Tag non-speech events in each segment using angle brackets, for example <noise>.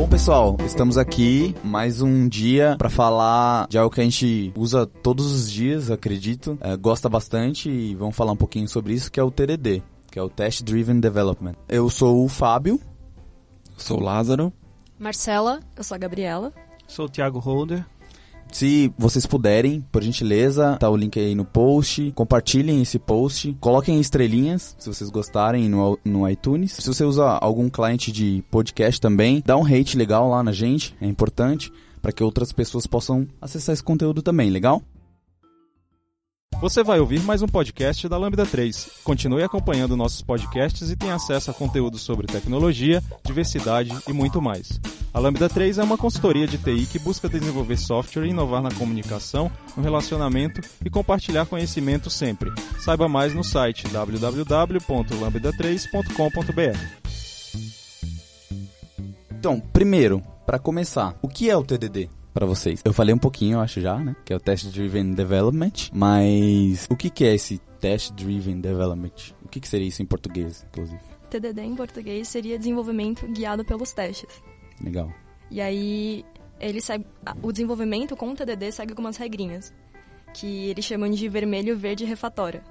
Bom, pessoal, estamos aqui mais um dia para falar de algo que a gente usa todos os dias, acredito, é, gosta bastante e vamos falar um pouquinho sobre isso, que é o TDD, que é o Test Driven Development. Eu sou o Fábio. Sou o Lázaro. Marcela, eu sou a Gabriela. Sou o Thiago Holder. Se vocês puderem, por gentileza, tá o link aí no post. Compartilhem esse post. Coloquem estrelinhas, se vocês gostarem, no, no iTunes. Se você usa algum cliente de podcast também, dá um rate legal lá na gente, é importante, para que outras pessoas possam acessar esse conteúdo também, legal? Você vai ouvir mais um podcast da Lambda 3. Continue acompanhando nossos podcasts e tenha acesso a conteúdo sobre tecnologia, diversidade e muito mais. A Lambda 3 é uma consultoria de TI que busca desenvolver software inovar na comunicação, no relacionamento e compartilhar conhecimento sempre. Saiba mais no site www.lambda3.com.br. Então, primeiro, para começar, o que é o TDD? Para vocês. Eu falei um pouquinho, eu acho já, né? Que é o Test Driven Development. Mas o que, que é esse Test Driven Development? O que, que seria isso em português, inclusive? TDD em português seria desenvolvimento guiado pelos testes. Legal. E aí, ele segue, o desenvolvimento com o TDD segue algumas regrinhas, que eles chamam de vermelho, verde refatória.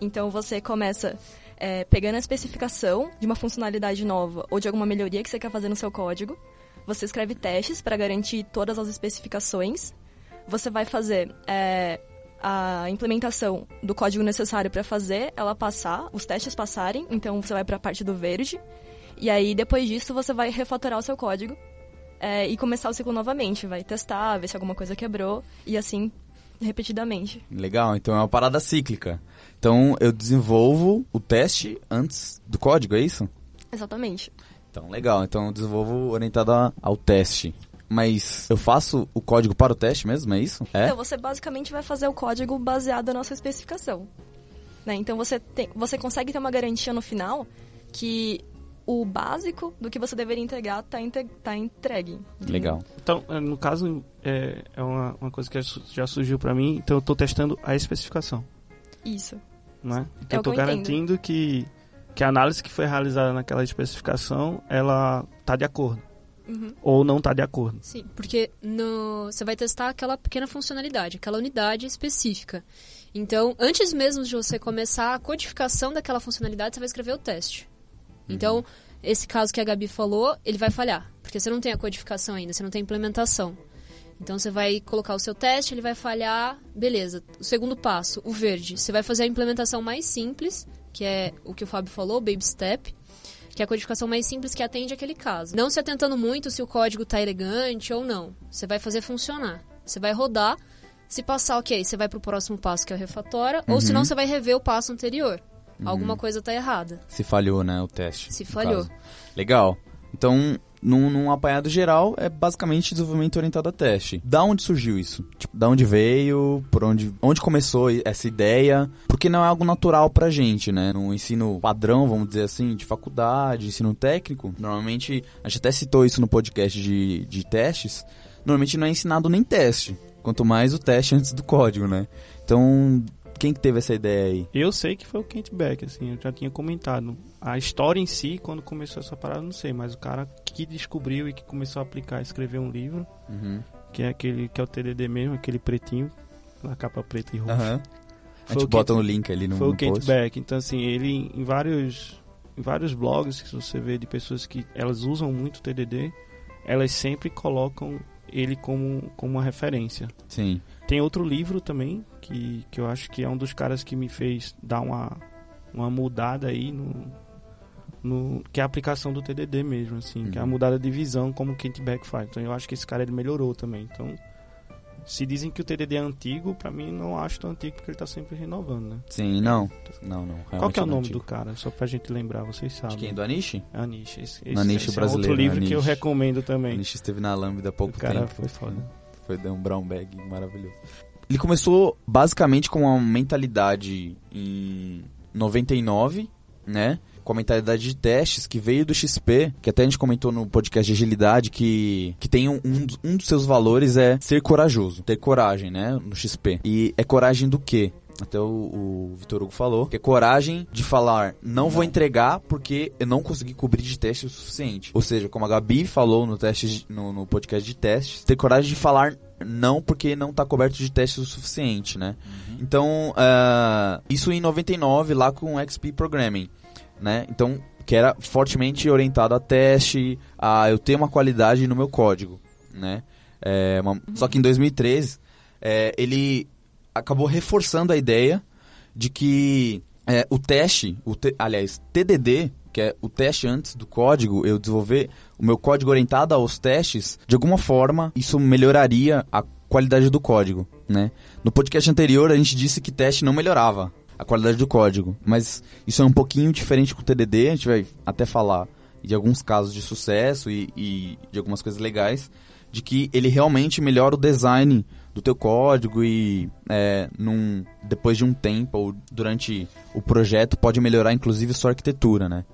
Então, você começa é, pegando a especificação de uma funcionalidade nova ou de alguma melhoria que você quer fazer no seu código, você escreve testes para garantir todas as especificações. Você vai fazer é, a implementação do código necessário para fazer ela passar, os testes passarem. Então você vai para a parte do verde. E aí depois disso você vai refatorar o seu código é, e começar o ciclo novamente. Vai testar, ver se alguma coisa quebrou e assim repetidamente. Legal, então é uma parada cíclica. Então eu desenvolvo o teste antes do código, é isso? Exatamente. Então, legal. Então eu desenvolvo orientado ao teste. Mas eu faço o código para o teste mesmo, é isso? É? Então, você basicamente vai fazer o código baseado na sua especificação. Né? Então, você, tem, você consegue ter uma garantia no final que o básico do que você deveria entregar está tá entregue. Legal. Então, é, no caso, é, é uma, uma coisa que já surgiu para mim, então eu estou testando a especificação. Isso. Né? Então, é eu estou garantindo que que a análise que foi realizada naquela especificação, ela está de acordo. Uhum. Ou não está de acordo. Sim, porque no, você vai testar aquela pequena funcionalidade, aquela unidade específica. Então, antes mesmo de você começar a codificação daquela funcionalidade, você vai escrever o teste. Uhum. Então, esse caso que a Gabi falou, ele vai falhar, porque você não tem a codificação ainda, você não tem a implementação. Então você vai colocar o seu teste, ele vai falhar, beleza. O segundo passo, o verde, você vai fazer a implementação mais simples, que é o que o Fábio falou, Baby Step, que é a codificação mais simples que atende aquele caso. Não se atentando muito se o código está elegante ou não. Você vai fazer funcionar. Você vai rodar. Se passar, ok, você vai para o próximo passo, que é o refatora, uhum. ou senão você vai rever o passo anterior. Uhum. Alguma coisa está errada. Se falhou, né, o teste. Se falhou. Caso. Legal. Então, num, num apanhado geral, é basicamente desenvolvimento orientado a teste. Da onde surgiu isso? Tipo, da onde veio? Por onde, onde começou essa ideia? Porque não é algo natural pra gente, né? No ensino padrão, vamos dizer assim, de faculdade, ensino técnico, normalmente, a gente até citou isso no podcast de, de testes, normalmente não é ensinado nem teste. Quanto mais o teste antes do código, né? Então, quem que teve essa ideia aí? Eu sei que foi o Kent Beck, assim, eu já tinha comentado. A história em si, quando começou essa parada, não sei, mas o cara que descobriu e que começou a aplicar e escrever um livro, uhum. que é aquele que é o TDD mesmo, aquele pretinho, na capa preta e roxa. Uhum. A gente bota no link ali no Foi o Kent Beck. Então, assim, ele em vários, em vários blogs que você vê de pessoas que elas usam muito o TDD, elas sempre colocam ele como, como uma referência. Sim. Tem outro livro também, que, que eu acho que é um dos caras que me fez dar uma, uma mudada aí no, no que é a aplicação do TDD mesmo, assim, uhum. que é a uhum. mudada de visão como o Kent Beck faz. Então eu acho que esse cara ele melhorou também. Então, se dizem que o TDD é antigo, para mim não acho tão antigo porque ele tá sempre renovando, né? Sim, não. Não, não. Qual que é o nome antigo. do cara? Só pra gente lembrar, vocês sabem. De quem? Do Anishi? Anishi. Esse, esse, Anishi esse brasileiro. É outro livro Anish. que eu recomendo também. Anishi esteve na Lambda há pouco o cara tempo. foi foda. Foi dar um brown bag maravilhoso. Ele começou basicamente com uma mentalidade em 99, né? Com a mentalidade de testes que veio do XP, que até a gente comentou no podcast de agilidade, que, que tem um, um dos seus valores é ser corajoso, ter coragem, né, no XP. E é coragem do quê? até o, o Vitor Hugo falou, que é coragem de falar, não, vou entregar porque eu não consegui cobrir de teste o suficiente. Ou seja, como a Gabi falou no, teste, de- no, no podcast de testes, ter coragem de falar não porque não está coberto de testes o suficiente, né? Então, ah, isso em 99 lá com o XP Programming, né? Então, que era fortemente orientado a teste, a eu ter uma qualidade no meu código, né? É, uma- Só que em 2013, é, ele acabou reforçando a ideia de que é, o teste, o te- aliás, TDD, que é o teste antes do código, eu desenvolver o meu código orientado aos testes, de alguma forma isso melhoraria a qualidade do código, né? No podcast anterior a gente disse que teste não melhorava a qualidade do código, mas isso é um pouquinho diferente com o TDD, a gente vai até falar de alguns casos de sucesso e, e de algumas coisas legais, de que ele realmente melhora o design do teu código e é, num, depois de um tempo ou durante o projeto pode melhorar inclusive sua arquitetura, né?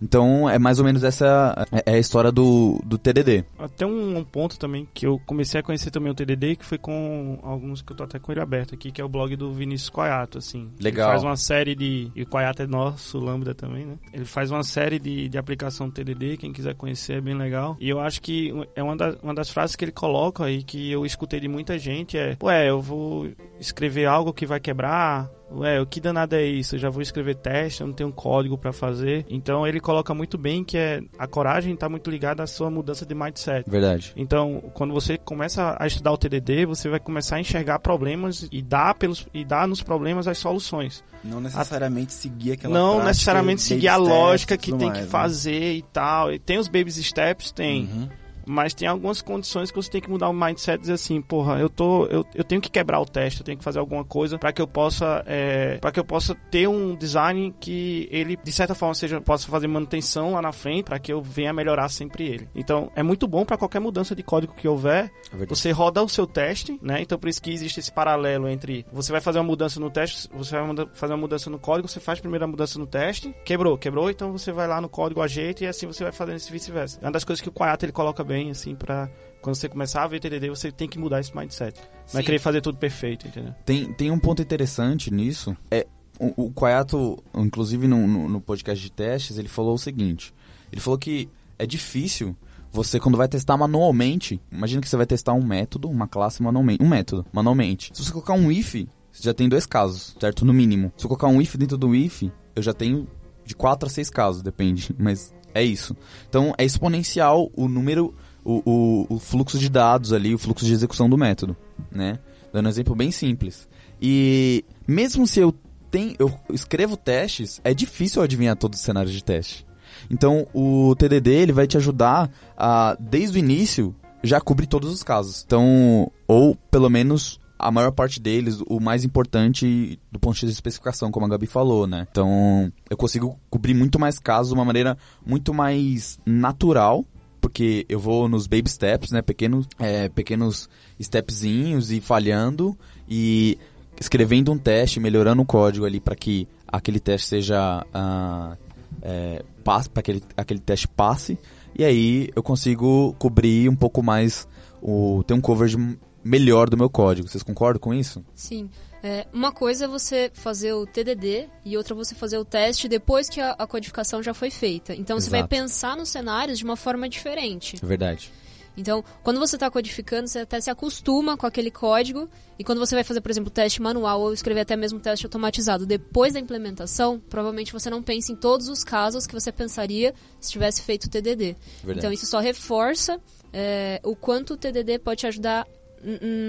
Então é mais ou menos essa é é a história do, do TDD. Até um, um ponto também que eu comecei a conhecer também o TDD, que foi com alguns que eu tô até com ele aberto aqui, que é o blog do Vinícius Coiato, assim. Legal. Ele faz uma série de... E o Coiato é nosso, o Lambda também, né? Ele faz uma série de, de aplicação TDD, quem quiser conhecer é bem legal. E eu acho que é uma, da- uma das frases que ele coloca aí, que eu escutei de muita gente, é... Ué, eu vou escrever algo que vai quebrar... Ué, o que danado é isso? Eu já vou escrever teste, eu não tenho um código pra fazer. Então ele coloca muito bem que é a coragem tá muito ligada à sua mudança de mindset. Verdade. Então, quando você começa a estudar o TDD, você vai começar a enxergar problemas e dar pelos e dar nos problemas as soluções. Não necessariamente seguir aquela não necessariamente seguir a lógica que tem mais, que né? fazer e tal. E tem os baby steps, tem. Uhum. Mas tem algumas condições que você tem que mudar o mindset e dizer assim, porra, eu tô. Eu, eu tenho que quebrar o teste, eu tenho que fazer alguma coisa para que eu possa. É, para que eu possa ter um design que ele, de certa forma, seja, possa fazer manutenção lá na frente, para que eu venha melhorar sempre ele. Então, é muito bom para qualquer mudança de código que houver. É. Você roda o seu teste, né? Então por isso que existe esse paralelo entre você vai fazer uma mudança no teste, você vai fazer uma mudança no código, você faz primeiro a mudança no teste, quebrou, quebrou, então você vai lá no código, ajeita e assim você vai fazendo esse vice-versa. É uma das coisas que o Koyata ele coloca bem, assim, pra quando você começar a ver TDD, você tem que mudar esse mindset. Não é querer fazer tudo perfeito, entendeu? Tem, tem um ponto interessante nisso. É, o, o Quayato, inclusive no, no, no podcast de testes, ele falou o seguinte. Ele falou que é difícil você, quando vai testar manualmente, imagina que você vai testar um método, uma classe manualmente, um método, manualmente. Se você colocar um if, você já tem dois casos, certo? No mínimo. Se eu colocar um if dentro do if, eu já tenho de quatro a seis casos, depende, <laughs> mas é isso. Então, é exponencial o número, o, o, o fluxo de dados ali, o fluxo de execução do método, né? Dando um exemplo bem simples. E mesmo se eu tenho, eu escrevo testes, é difícil adivinhar todos os cenários de teste. Então, o TDD ele vai te ajudar a, desde o início, já cobrir todos os casos. Então, ou pelo menos a maior parte deles, o mais importante do ponto de especificação, como a Gabi falou, né? Então, eu consigo cobrir muito mais casos de uma maneira muito mais natural, porque eu vou nos baby steps, né? Pequenos, é, pequenos stepzinhos e falhando e escrevendo um teste, melhorando o código ali para que aquele teste seja ah, é, passe, para aquele aquele teste passe e aí eu consigo cobrir um pouco mais o ter um coverage melhor do meu código. Vocês concordam com isso? Sim. É, uma coisa é você fazer o TDD e outra você fazer o teste depois que a, a codificação já foi feita. Então você vai Exato. pensar nos cenários de uma forma diferente. É verdade. Então, quando você está codificando, você até se acostuma com aquele código. E quando você vai fazer, por exemplo, teste manual ou escrever até mesmo teste automatizado depois da implementação, provavelmente você não pensa em todos os casos que você pensaria se tivesse feito o TDD. Verdade. Então, isso só reforça é, o quanto o TDD pode te ajudar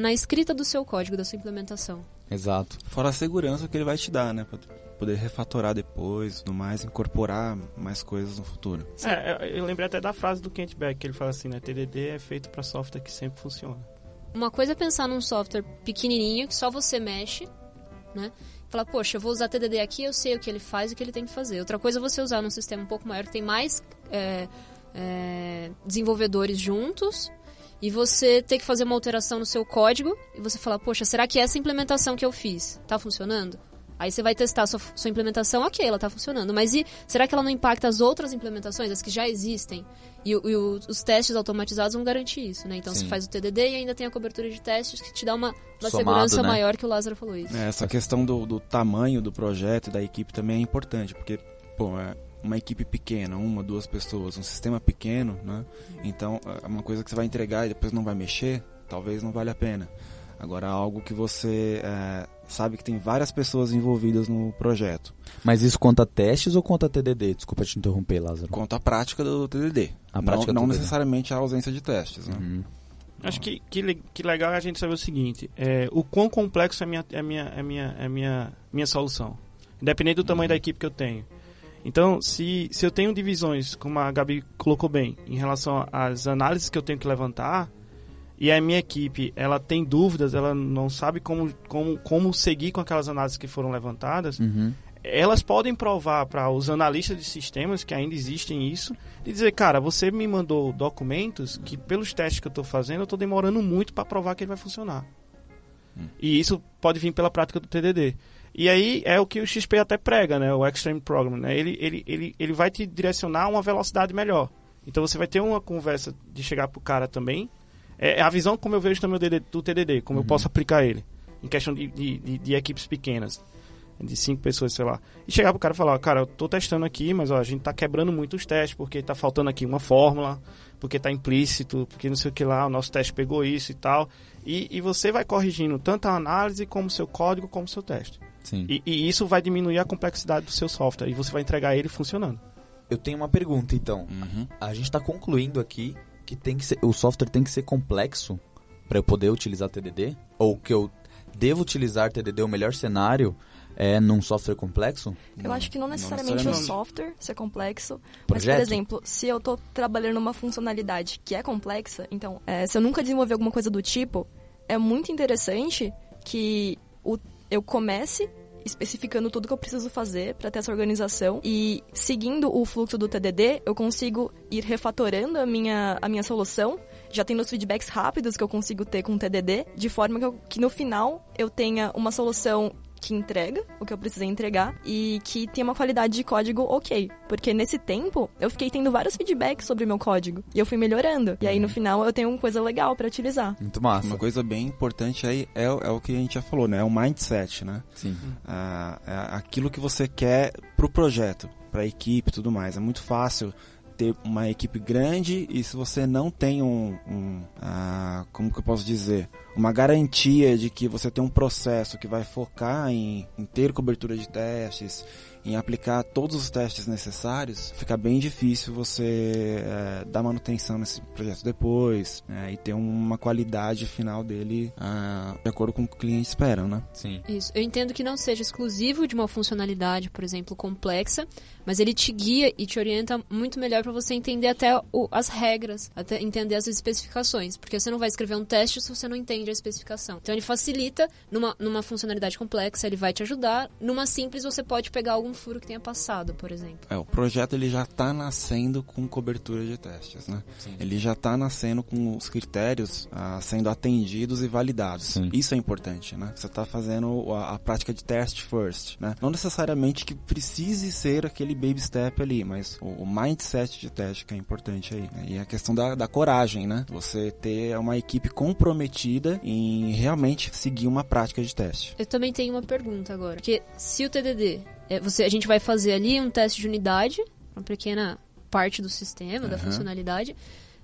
na escrita do seu código, da sua implementação. Exato. Fora a segurança que ele vai te dar, né? Pra poder refatorar depois, tudo mais, incorporar mais coisas no futuro. É, eu- eu lembrei até da frase do Kent Beck, que ele fala assim, né? TDD é feito para software que sempre funciona. Uma coisa é pensar num software pequenininho que só você mexe, né? Falar, poxa, eu vou usar TDD aqui, eu sei o que ele faz e o que ele tem que fazer. Outra coisa é você usar num sistema um pouco maior que tem mais é, é, desenvolvedores juntos e você ter que fazer uma alteração no seu código e você falar, poxa, será que essa implementação que eu fiz tá funcionando? Aí você vai testar a sua, sua implementação, ok, ela está funcionando. Mas e será que ela não impacta as outras implementações, as que já existem? E, e o, os testes automatizados vão garantir isso, né? Então Sim. você faz o TDD e ainda tem a cobertura de testes que te dá uma, uma Somado, segurança né? maior que o Lázaro falou isso. É, essa questão do, do tamanho do projeto e da equipe também é importante, porque, pô, é uma equipe pequena, uma, duas pessoas, um sistema pequeno, né? Então, é uma coisa que você vai entregar e depois não vai mexer, talvez não valha a pena. Agora, algo que você é, sabe que tem várias pessoas envolvidas no projeto. Mas isso conta testes ou conta TDD? Desculpa te interromper, Lázaro. Conta a prática do TDD. A prática não não TDD. necessariamente a ausência de testes, né? Uhum. Acho que, que, que legal é a gente saber o seguinte: é, o quão complexo é a minha, é minha, é minha, é minha, minha solução. Independente do tamanho da equipe que eu tenho. Então, se, se eu tenho divisões, como a Gabi colocou bem, em relação às análises que eu tenho que levantar, e a minha equipe ela tem dúvidas, ela não sabe como, como, como seguir com aquelas análises que foram levantadas, Uhum. elas podem provar para os analistas de sistemas, que ainda existem isso, e dizer, cara, você me mandou documentos que pelos testes que eu estou fazendo, eu estou demorando muito para provar que ele vai funcionar. E isso pode vir pela prática do TDD. E aí é o que o XP até prega, né? O Extreme Program, né? Ele, ele, ele, ele vai te direcionar a uma velocidade melhor. Então você vai ter uma conversa de chegar pro cara também. É é a visão como eu vejo também do TDD, como eu posso aplicar ele. Em questão de, de, de- de equipes pequenas de cinco pessoas, sei lá. E chegar pro cara e falar, cara, eu tô testando aqui, mas ó, a gente tá quebrando muito os testes, porque tá faltando aqui uma fórmula, porque tá implícito, porque não sei o que lá, o nosso teste pegou isso e tal. E, e você vai corrigindo tanto a análise, como o seu código, como o seu teste. Sim. E, e isso vai diminuir a complexidade do seu software, e você vai entregar ele funcionando. Eu tenho uma pergunta, então. Uhum. A gente está concluindo aqui que tem que ser, o software tem que ser complexo para eu poder utilizar TDD? Ou que eu devo utilizar TDD, o melhor cenário é num software complexo? Eu acho que não necessariamente, necessariamente. o software ser complexo, mas, por Projeto? exemplo, se eu tô trabalhando numa funcionalidade que é complexa, então, é, se eu nunca desenvolver alguma coisa do tipo, é muito interessante que o- eu comece especificando tudo que eu preciso fazer para ter essa organização e seguindo o fluxo do TDD, eu consigo ir refatorando a minha, a minha solução, já tendo os feedbacks rápidos que eu consigo ter com o TDD, de forma que, eu- que no final eu tenha uma solução que entrega o que eu precisei entregar e que tenha uma qualidade de código ok. Porque nesse tempo eu fiquei tendo vários feedbacks sobre o meu código e eu fui melhorando. E aí no final eu tenho uma coisa legal para utilizar. Muito massa. Uma coisa bem importante aí é, o- é o que a gente já falou, né? É o mindset, né? Sim. Ah, é aquilo que você quer pro projeto, pra equipe e tudo mais. É muito fácil ter uma equipe grande e se você não tem um, um, como que eu posso dizer, uma garantia de que você tem um processo que vai focar em, em ter cobertura de testes, em aplicar todos os testes necessários, fica bem difícil você eh, dar manutenção nesse projeto depois né, e ter uma qualidade final dele ah, de acordo com o que o cliente espera, né? Sim. Isso. Eu entendo que não seja exclusivo de uma funcionalidade, por exemplo, complexa, mas ele te guia e te orienta muito melhor para você entender até o- as regras, até entender as especificações, porque você não vai escrever um teste se você não entende a especificação. Então ele facilita numa, numa funcionalidade complexa, ele vai te ajudar. Numa simples você pode pegar algum furo que tenha passado, por exemplo. É, o projeto ele já está nascendo com cobertura de testes, né? Sim. Ele já está nascendo com os critérios ah, sendo atendidos e validados. Sim. Isso é importante, né? Você está fazendo a, a prática de test first, né? Não necessariamente que precise ser aquele baby step ali, mas o, o mindset de teste que é importante aí. né? E a questão da, da coragem, né? Você ter uma equipe comprometida em realmente seguir uma prática de teste. Eu também tenho uma pergunta agora. Porque se o TDD, é, você, a gente vai fazer ali um teste de unidade, uma pequena parte do sistema, da Aham. funcionalidade,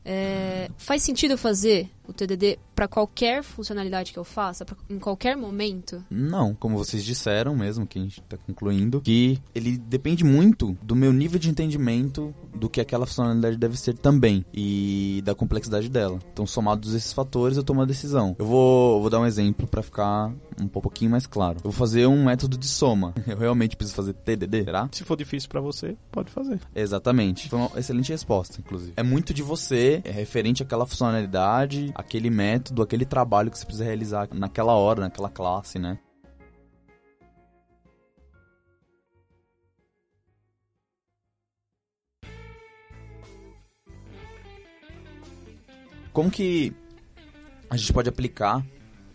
é, faz sentido eu fazer o TDD para qualquer funcionalidade que eu faça, pra, em qualquer momento? Não, como vocês disseram mesmo, que a gente tá concluindo, que ele depende muito do meu nível de entendimento do que aquela funcionalidade deve ser também e da complexidade dela. Então, somados esses fatores, eu tomo uma decisão. Eu vou, vou dar um exemplo pra ficar um pouquinho mais claro. Eu vou fazer um método de soma. <laughs> Eu realmente preciso fazer TDD, será? Se for difícil para você, pode fazer. Exatamente. Foi uma excelente resposta, inclusive. É muito de você, é referente àquela funcionalidade, aquele método, aquele trabalho que você precisa realizar naquela hora, naquela classe, né? Como que a gente pode aplicar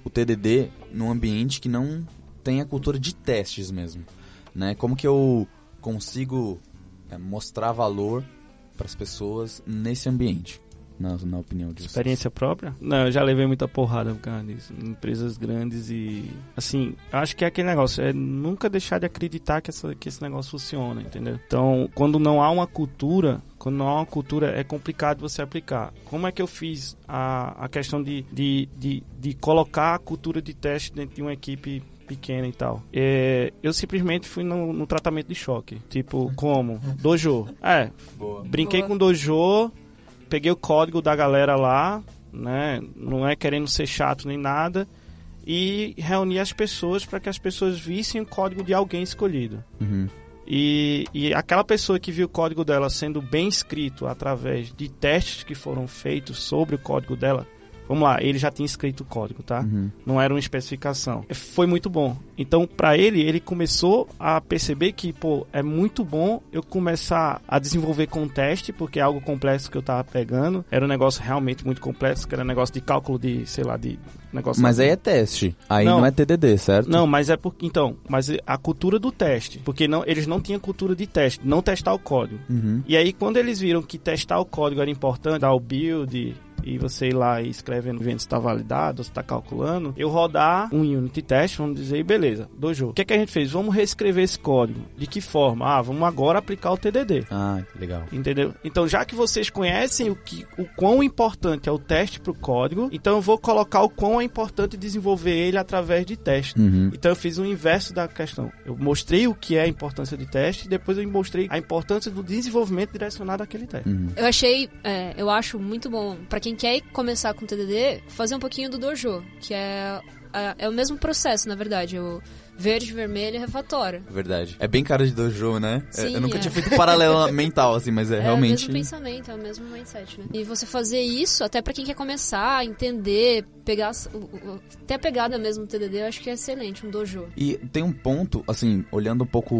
o TDD num ambiente que não tem a cultura de testes mesmo, né? Como que eu consigo é, mostrar valor para as pessoas nesse ambiente, na, na opinião de vocês? Experiência própria? Não, eu já levei muita porrada por causa disso. Em Empresas grandes e. Assim, acho que é aquele negócio, é nunca deixar de acreditar que, essa, que esse negócio funciona, entendeu? Então, quando não há uma cultura, quando não há uma cultura, é complicado você aplicar. Como é que eu fiz a, a questão de, de, de, de colocar a cultura de teste dentro de uma equipe pequena e tal. É, eu simplesmente fui no, no tratamento de choque. Tipo, como? Dojo. É, Boa. brinquei Boa. com dojo, peguei o código da galera lá, né? Não é querendo ser chato nem nada. E reuni as pessoas para que as pessoas vissem o código de alguém escolhido. Uhum. E, e aquela pessoa que viu o código dela sendo bem escrito através de testes que foram feitos sobre o código dela. Vamos lá, ele já tinha escrito o código, tá? Uhum. Não era uma especificação. Foi muito bom. Então, para ele, ele começou a perceber que, pô, é muito bom eu começar a desenvolver com teste, porque é algo complexo que eu tava pegando. Era um negócio realmente muito complexo, que era um negócio de cálculo de, sei lá, de negócio. Mas aí é teste. Aí não, Não. é TDD, certo? Não, mas é porque então, mas a cultura do teste, porque não, eles não tinham cultura de teste, não testar o código. Uhum. E aí quando eles viram que testar o código era importante, dar o build e você ir lá e escrevendo vendo se está validado, se está calculando, eu rodar um unit test, vamos dizer, e beleza, dojo. O que, é que a gente fez? Vamos reescrever esse código. De que forma? Ah, vamos agora aplicar o TDD. Ah, legal. Entendeu? Então, já que vocês conhecem o, que, o quão importante é o teste para o código, então eu vou colocar o quão é importante desenvolver ele através de teste. Uhum. Então eu fiz o inverso da questão. Eu mostrei o que é a importância de teste e depois eu mostrei a importância do desenvolvimento direcionado àquele teste. Uhum. Eu achei, é, eu acho muito bom pra quem quer começar com TDD, fazer um pouquinho do dojo, que é é, é o mesmo processo, na verdade, o verde, vermelho e refatório. Verdade. É bem cara de dojo, né? É, Sim, eu nunca é. tinha feito paralelo <laughs> mental, assim, mas é, É o realmente. mesmo pensamento, é o mesmo mindset, né? E você fazer isso, até pra quem quer começar, entender, pegar o- o- até a pegada mesmo do TDD, eu acho que é excelente, um dojo. E tem um ponto, assim, olhando um pouco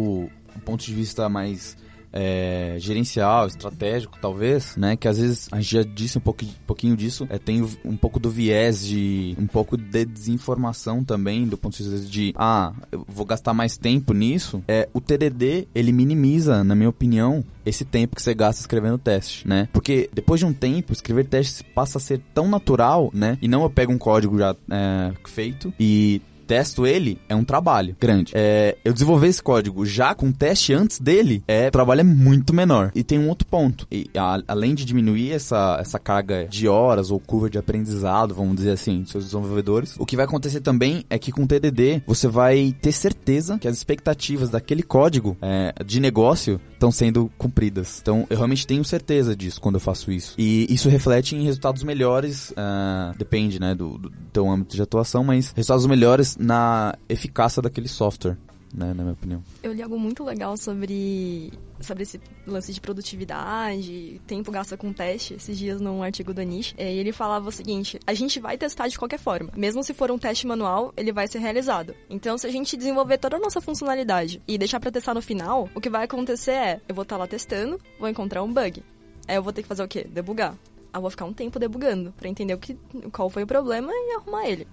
o ponto de vista mais é, gerencial, estratégico, talvez, né? Que às vezes a gente já disse um pouquinho disso. É, tem um pouco do viés de um pouco de desinformação também, do ponto de vista de ah, eu vou gastar mais tempo nisso. É, o TDD ele minimiza, na minha opinião, esse tempo que você gasta escrevendo teste, né? Porque depois de um tempo, escrever testes passa a ser tão natural, né? E não eu pego um código já é, feito e testo ele, é um trabalho grande. É, eu desenvolver esse código já com teste antes dele, é, o trabalho é muito menor. E tem um outro ponto. E, a- além de diminuir essa, essa carga de horas ou curva de aprendizado, vamos dizer assim, dos seus desenvolvedores, o que vai acontecer também é que com o TDD você vai ter certeza que as expectativas daquele código é, de negócio estão sendo cumpridas. Então, eu realmente tenho certeza disso quando eu faço isso. E isso reflete em resultados melhores, ah, depende, né, do, do teu âmbito de atuação, mas resultados melhores na eficácia daquele software, né, na minha opinião. Eu li algo muito legal sobre, sobre esse lance de produtividade, tempo gasto com teste, esses dias num artigo do Anish. E ele falava o seguinte: a gente vai testar de qualquer forma. Mesmo se for um teste manual, ele vai ser realizado. Então, se a gente desenvolver toda a nossa funcionalidade e deixar pra testar no final, o que vai acontecer é: eu vou estar lá testando, vou encontrar um bug. Aí eu vou ter que fazer o quê? Debugar. Eu vou ficar um tempo debugando pra entender o que, qual foi o problema e arrumar ele.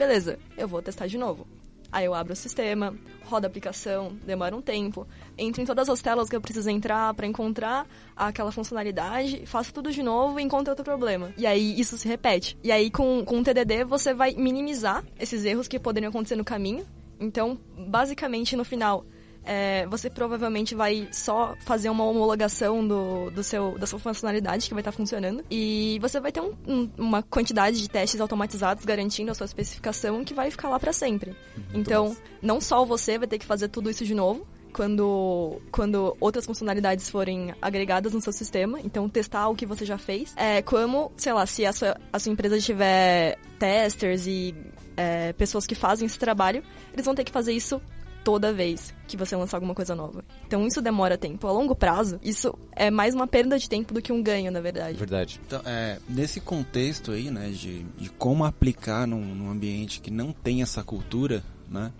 Beleza, eu vou testar de novo. Aí eu abro o sistema, rodo a aplicação, demora um tempo, entro em todas as telas que eu preciso entrar pra encontrar aquela funcionalidade, faço tudo de novo e encontro outro problema. E aí isso se repete. E aí com, com o TDD você vai minimizar esses erros que poderiam acontecer no caminho. Então, basicamente no final, é, você provavelmente vai só fazer uma homologação do, do seu, da sua funcionalidade que vai estar funcionando. E você vai ter um- um- uma quantidade de testes automatizados garantindo a sua especificação que vai ficar lá para sempre. Então, não só você vai ter que fazer tudo isso de novo. Quando, quando outras funcionalidades forem agregadas no seu sistema, então testar o que você já fez. É, como, sei lá, se a sua, a sua empresa tiver testers e é, pessoas que fazem esse trabalho, eles vão ter que fazer isso toda vez que você lançar alguma coisa nova. Então isso demora tempo. A longo prazo, isso é mais uma perda de tempo do que um ganho, na verdade. Verdade. Então, é, nesse contexto aí, né, de, de como aplicar num, num ambiente que não tem essa cultura, né,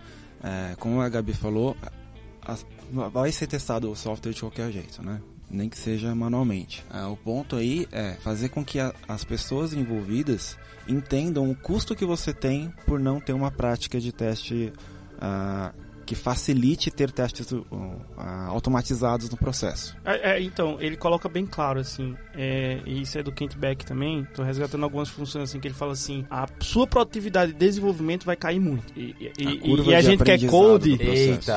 é, como a Gabi falou, a- a- vai ser testado o software de qualquer jeito, né, nem que seja manualmente. Ah, o ponto aí é fazer com que a- as pessoas envolvidas entendam o custo que você tem por não ter uma prática de teste ah, que facilite ter testes uh, ah, automatizados no processo. É, é, então, ele coloca bem claro, assim, é, e isso é do Kent Beck também, tô resgatando algumas funções, assim, que ele fala assim, a sua produtividade de desenvolvimento vai cair muito. E, e, A e- curva e a gente quer aprendizado code,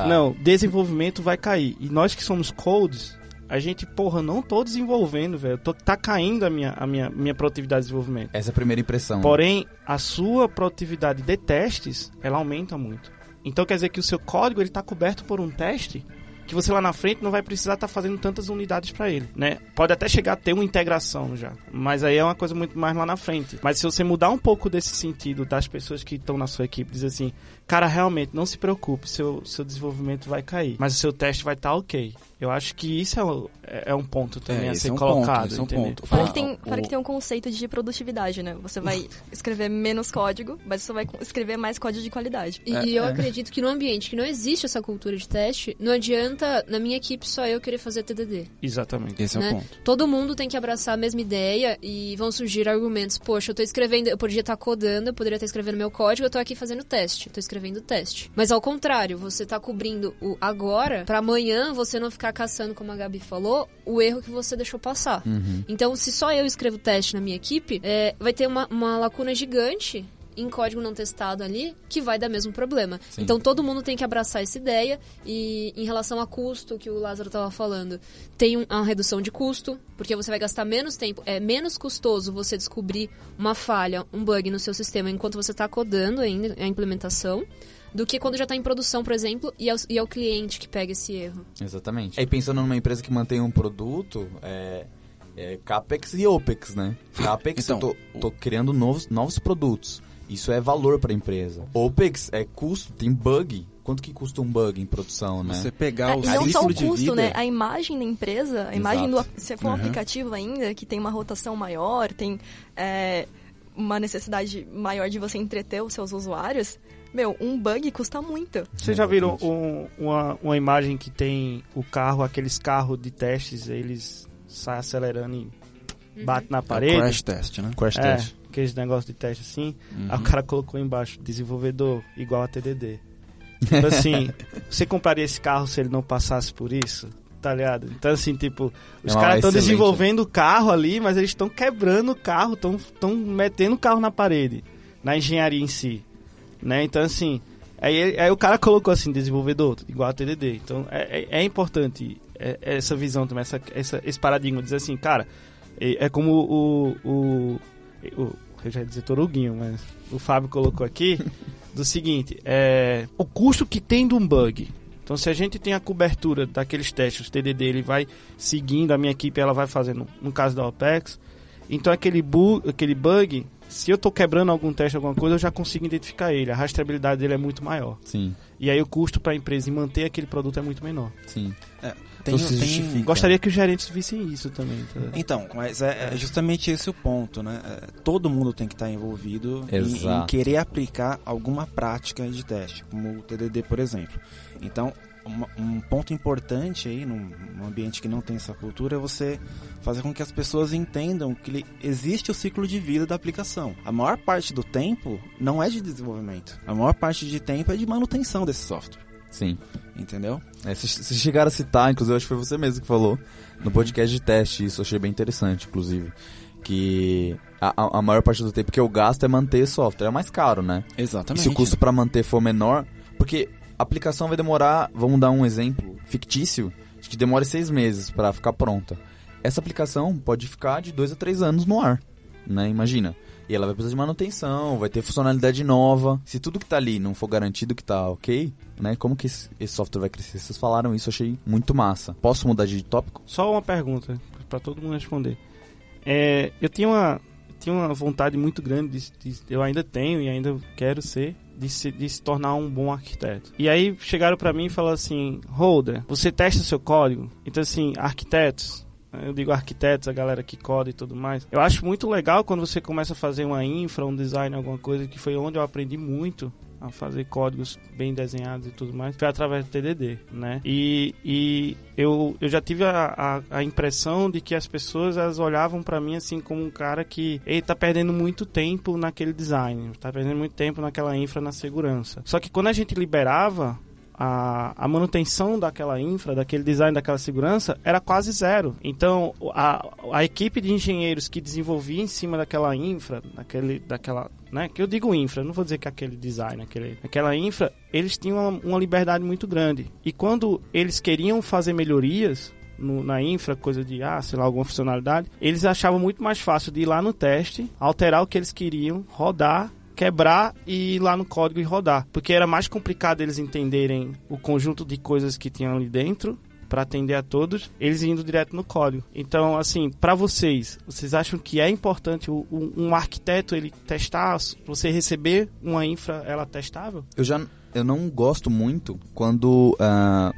não, desenvolvimento vai cair. E nós que somos codes, a gente, porra, não tô desenvolvendo, velho, tá caindo a minha, a minha, minha produtividade de desenvolvimento. Essa é a primeira impressão. Porém, a sua produtividade de testes, ela aumenta muito. Então quer dizer que o seu código ele está coberto por um teste que você lá na frente não vai precisar estar fazendo tantas unidades para ele, né? Pode até chegar a ter uma integração já, mas aí é uma coisa muito mais lá na frente. Mas se você mudar um pouco desse sentido das pessoas que estão na sua equipe, dizer assim, cara, realmente não se preocupe, seu seu desenvolvimento vai cair, mas o seu teste vai estar ok. Eu acho que isso é, o- é- é um ponto também a esse ser é um colocado, ponto, é um ponto. Fora Ah, que, tem, o- fora que tem um conceito de produtividade, né? Você vai <laughs> escrever menos código, mas você vai escrever mais código de qualidade. E, e eu acredito que no ambiente que não existe essa cultura de teste, não adianta, na minha equipe, só eu querer fazer TDD. Exatamente. Esse é né? o ponto. Todo mundo tem que abraçar a mesma ideia e vão surgir argumentos. Poxa, eu tô escrevendo, eu poderia estar codando, eu poderia estar escrevendo meu código, eu tô aqui fazendo teste, eu tô escrevendo teste. Mas ao contrário, você tá cobrindo o agora pra amanhã você não ficar caçando, como a Gabi falou, o erro que você deixou passar. Uhum. Então, se só eu escrevo teste na minha equipe, é, vai ter uma, uma lacuna gigante em código não testado ali que vai dar mesmo problema. Sim. Então todo mundo tem que abraçar essa ideia e em relação a custo que o Lázaro estava falando, tem um- uma redução de custo, porque você vai gastar menos tempo, é menos custoso você descobrir uma falha, um bug no seu sistema enquanto você está codando ainda a implementação. Do que quando já está em produção, por exemplo, e é, o, e é o cliente que pega esse erro. Exatamente. Aí pensando numa empresa que mantém um produto, é, é CAPEX e OPEX, né? CAPEX, Então, eu tô, tô criando novos, novos produtos. Isso é valor para a empresa. OPEX é custo, tem bug. Quanto que custa um bug em produção, né? Você pegar É, o e não só o custo, vida... né? A imagem da empresa, a imagem do. Exato. Se for um Uhum. aplicativo ainda, que tem uma rotação maior, tem é, uma necessidade maior de você entreter os seus usuários, meu, um bug custa muito. Vocês já viram um- uma, uma imagem que tem o carro, aqueles carros de testes, eles saem acelerando e batem na É parede? crash test, né? Crash É, test. Aqueles negócios de teste assim. Uhum. Aí o cara colocou embaixo, desenvolvedor igual a TDD. Tipo assim, <laughs> você compraria esse carro se ele não passasse por isso? Tá ligado? Então assim, tipo, os É caras estão excelente. desenvolvendo o carro ali, mas eles estão quebrando o carro, estão metendo o carro na parede, na engenharia em si. Né? Então assim, aí, aí o cara colocou assim, desenvolvedor, igual a TDD. Então é, é, é importante é- essa visão também, essa, essa- esse paradigma, dizer assim, cara, é, é como o, o, o. Eu já ia dizer Toruguinho, mas o Fábio colocou aqui. do seguinte: é, o custo que tem de um bug. Então, se a gente tem a cobertura daqueles testes, o TDD ele vai seguindo, a minha equipe ela vai fazendo, no caso da OPEX. Então, aquele, bu aquele bug, se eu estou quebrando algum teste, alguma coisa, eu já consigo identificar ele. A rastreabilidade dele é muito maior. Sim, E aí, o custo para a empresa em manter aquele produto é muito menor. sim. Tem, Então tem-. Gostaria que os gerentes vissem isso também. tá? Então, mas é, é justamente esse o ponto, né? É, todo mundo tem que estar envolvido em, em querer aplicar alguma prática de teste, como o TDD, por exemplo. Então, uma- um ponto importante aí, num, num ambiente que não tem essa cultura, é você fazer com que as pessoas entendam que existe o ciclo de vida da aplicação. A maior parte do tempo não é de desenvolvimento. A maior parte de tempo é de manutenção desse software, Sim. Entendeu? É, se, se chegaram a citar, inclusive, acho que foi você mesmo que falou, no podcast de teste, isso eu achei bem interessante, inclusive. Que a, a- maior parte do tempo que eu gasto é manter software. É mais caro, né? E Exatamente. se o custo para manter for menor, porque a aplicação vai demorar, vamos dar um exemplo fictício, de que demore seis meses para ficar pronta. Essa aplicação pode ficar de dois a três anos no ar, né? Imagina. E ela vai precisar de manutenção, vai ter funcionalidade nova. Se tudo que tá ali não for garantido que tá ok, né? Como que esse, software vai crescer? Vocês falaram isso, achei muito massa. Posso mudar de tópico? Só uma pergunta para todo mundo responder. É, eu tinha uma, tinha uma vontade muito grande, de, de- eu ainda tenho e ainda quero ser, de se, de se tornar um bom arquiteto. E aí chegaram para mim e falaram assim, Holder, você testa seu código? Então assim, arquitetos, eu digo arquitetos, a galera que coda e tudo mais. Eu acho muito legal quando você começa a fazer uma infra, um design, alguma coisa, que foi onde eu aprendi muito a fazer códigos bem desenhados e tudo mais, foi através do TDD, né? E, e eu, eu já tive a, a, a impressão de que as pessoas elas olhavam para mim assim como um cara que ele tá perdendo muito tempo naquele design, tá perdendo muito tempo naquela infra na segurança. Só que quando a gente liberava a, a, manutenção daquela infra, daquele design, daquela segurança, era quase zero. Então, a, a equipe de engenheiros que desenvolvia em cima daquela infra, daquele, daquela, né, que eu digo infra, não vou dizer que aquele design, aquele, aquela infra, eles tinham uma, uma liberdade muito grande. E quando eles queriam fazer melhorias, no, na infra, coisa de, ah, sei lá, alguma funcionalidade, eles achavam muito mais fácil de ir lá no teste, alterar o que eles queriam, rodar quebrar e ir lá no código e rodar. Porque era mais complicado eles entenderem o conjunto de coisas que tinham ali dentro para atender a todos, eles indo direto no código. Então, assim, para vocês, vocês acham que é importante um, um, arquiteto ele testar, você receber uma infra ela testável? Eu já eu não gosto muito quando uh,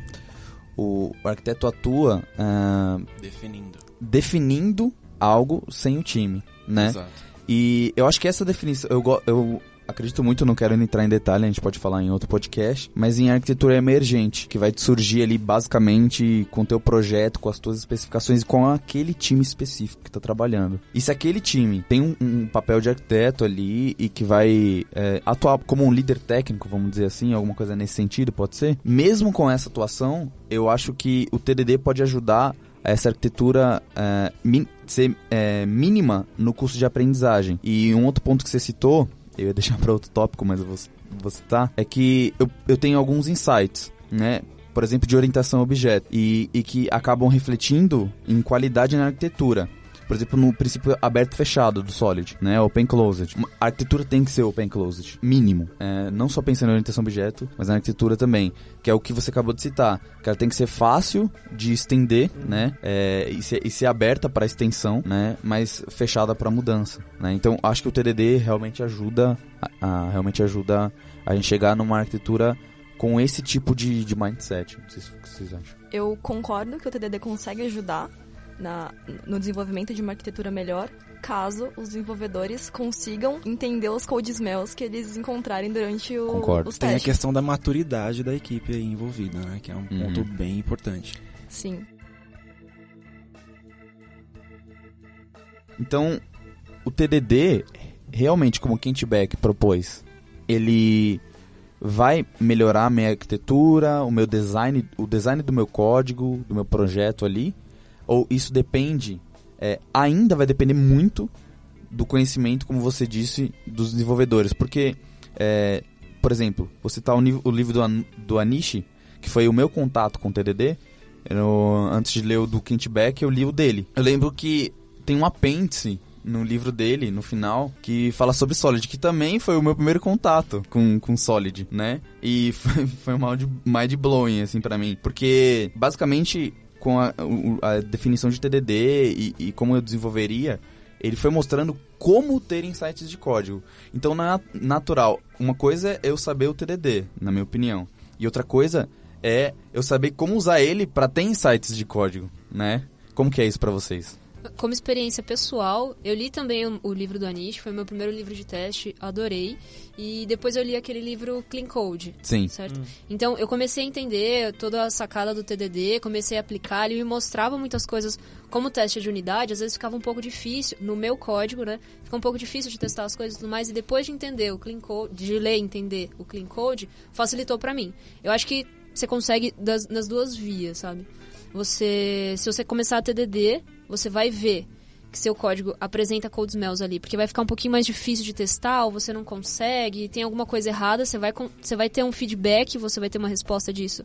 o arquiteto atua uh, definindo definindo algo sem o time, né? Exato. E eu acho que essa definição, eu, eu acredito muito, não quero entrar em detalhe, a gente pode falar em outro podcast, mas em arquitetura emergente, que vai surgir ali basicamente com o teu projeto, com as tuas especificações e com aquele time específico que está trabalhando. E se aquele time tem um, um, papel de arquiteto ali e que vai é, atuar como um líder técnico, vamos dizer assim, alguma coisa nesse sentido, pode ser? Mesmo com essa atuação, eu acho que o TDD pode ajudar essa arquitetura é, min, ser é, mínima no custo de aprendizagem. E um outro ponto que você citou, eu ia deixar <laughs> para outro tópico, mas eu vou, vou citar, é que eu, eu tenho alguns insights, né? Por exemplo, de orientação a objeto, e, e que acabam refletindo em qualidade na arquitetura por exemplo, no princípio aberto fechado do Solid, né? Open Closed. A arquitetura tem que ser Open Closed, mínimo. É, não só pensando em orientação objeto, mas na arquitetura também, que é o que você acabou de citar. Que ela tem que ser fácil de estender, uhum. né? É, e, ser, e ser aberta para extensão, né? Mas fechada para mudança, né? Então, acho que o TDD realmente ajuda, a, a, realmente ajuda a gente chegar numa arquitetura com esse tipo de, de mindset. Não sei se vocês acham. Eu concordo que o TDD consegue ajudar, na, no desenvolvimento de uma arquitetura melhor, caso os desenvolvedores consigam entender os code smells que eles encontrarem durante o, Concordo. os testes. Tem a questão da maturidade da equipe aí envolvida, né? Que é um uhum. ponto bem importante. Sim. Então, o TDD, realmente, como o Kentback propôs, ele vai melhorar a minha arquitetura, o meu design, o design do meu código, do meu projeto ali, ou isso depende, é, ainda vai depender muito do conhecimento, como você disse, dos desenvolvedores. Porque, é, por exemplo, vou citar o, o livro do, An do Anishi, que foi o meu contato com o TDD. Eu, antes de ler o do Kent Beck, eu li o dele. Eu lembro que tem um apêndice no livro dele, no final, que fala sobre Solid, que também foi o meu primeiro contato com, com Solid, né? E <laughs> foi, foi um mind blowing, assim, para mim. Porque, basicamente, com a, a definição de TDD e, e, como eu desenvolveria, ele foi mostrando como ter insights de código. Então, na natural, uma coisa é eu saber o TDD, na minha opinião, e outra coisa é eu saber como usar ele para ter insights de código, né? Como que é isso para vocês? Como experiência pessoal, eu li também o, o, livro do Anish, foi meu primeiro livro de teste, adorei. E depois eu li aquele livro Clean Code. Sim. Certo? Hum. Então eu comecei a entender toda a sacada do TDD, comecei a aplicar, ele me mostrava muitas coisas como teste de unidade, às vezes ficava um pouco difícil, no meu código, né? Fica um pouco difícil de testar as coisas e tudo mais, e depois de entender o Clean Code, de ler e entender o Clean Code, facilitou para mim. Eu acho que você consegue das, nas duas vias, sabe? Você, se você começar a TDD, você vai ver que seu código apresenta code smells ali, porque vai ficar um pouquinho mais difícil de testar, ou você não consegue, tem alguma coisa errada, você vai, você vai ter um feedback, você vai ter uma resposta disso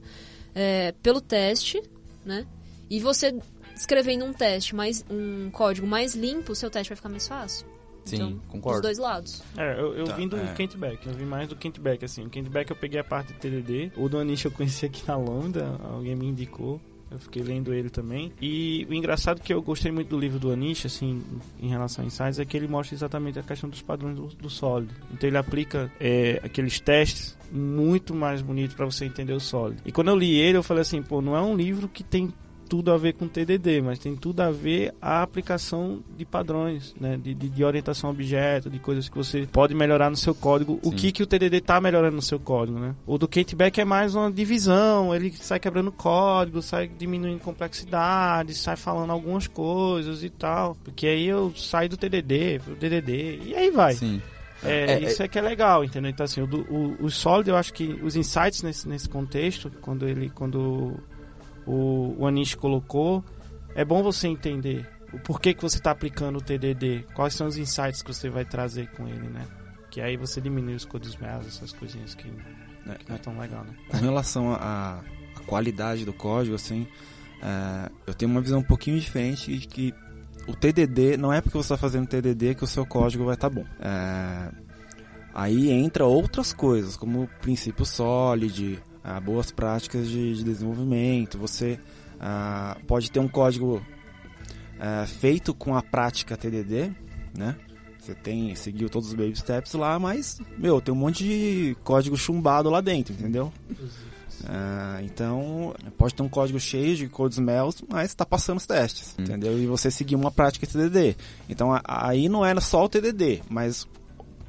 é, pelo teste, né? E você escrevendo um teste, mais um código mais limpo, seu teste vai ficar mais fácil. Sim, então, concordo. Dos dois lados. É, eu, eu tá, vim do é. Kentback, eu vim mais do Kentback, assim. O Kentback eu peguei a parte de TDD, o do Anish eu conheci aqui na Lambda, alguém me indicou. Eu fiquei lendo ele também. E o engraçado que eu gostei muito do livro do Anish, assim, em relação a insights, é que ele mostra exatamente a questão dos padrões do, do sólido. Então ele aplica é, aqueles testes muito mais bonitos para você entender o sólido. E quando eu li ele, eu falei assim, pô, não é um livro que tem tudo a ver com TDD, mas tem tudo a ver a aplicação de padrões, né? De, de, de orientação a objeto, de coisas que você pode melhorar no seu código. O Sim. que, que o TDD está melhorando no seu código, né? O do Kate Beck é mais uma divisão, ele sai quebrando código, sai diminuindo complexidade, sai falando algumas coisas e tal. Porque aí eu saio do TDD pro DDD e aí vai. Sim. É, É, isso é que é legal, entendeu? Então, assim, o, o, o Solid, eu acho que os insights nesse, nesse contexto, quando ele, quando o, o Anish colocou, é bom você entender o porquê que você está aplicando o TDD, quais são os insights que você vai trazer com ele, né? Que aí você diminui os codes meus, essas coisinhas que, É, que não é tão legal, né? com relação à qualidade do código, assim, é, eu tenho uma visão um pouquinho diferente de que o TDD, não é porque você está fazendo TDD que o seu código vai estar bom. É, aí entra outras coisas, como princípio Solid, ah, boas práticas de, de desenvolvimento. Você ah, pode ter um código ah, feito com a prática TDD, né? Você tem, seguiu todos os baby steps lá, mas, meu, tem um monte de código chumbado lá dentro, entendeu? Ah, então, pode ter um código cheio de codes mels, mas está passando os testes, Hum. entendeu? E você seguir uma prática TDD. Então, a- aí não era só o TDD, mas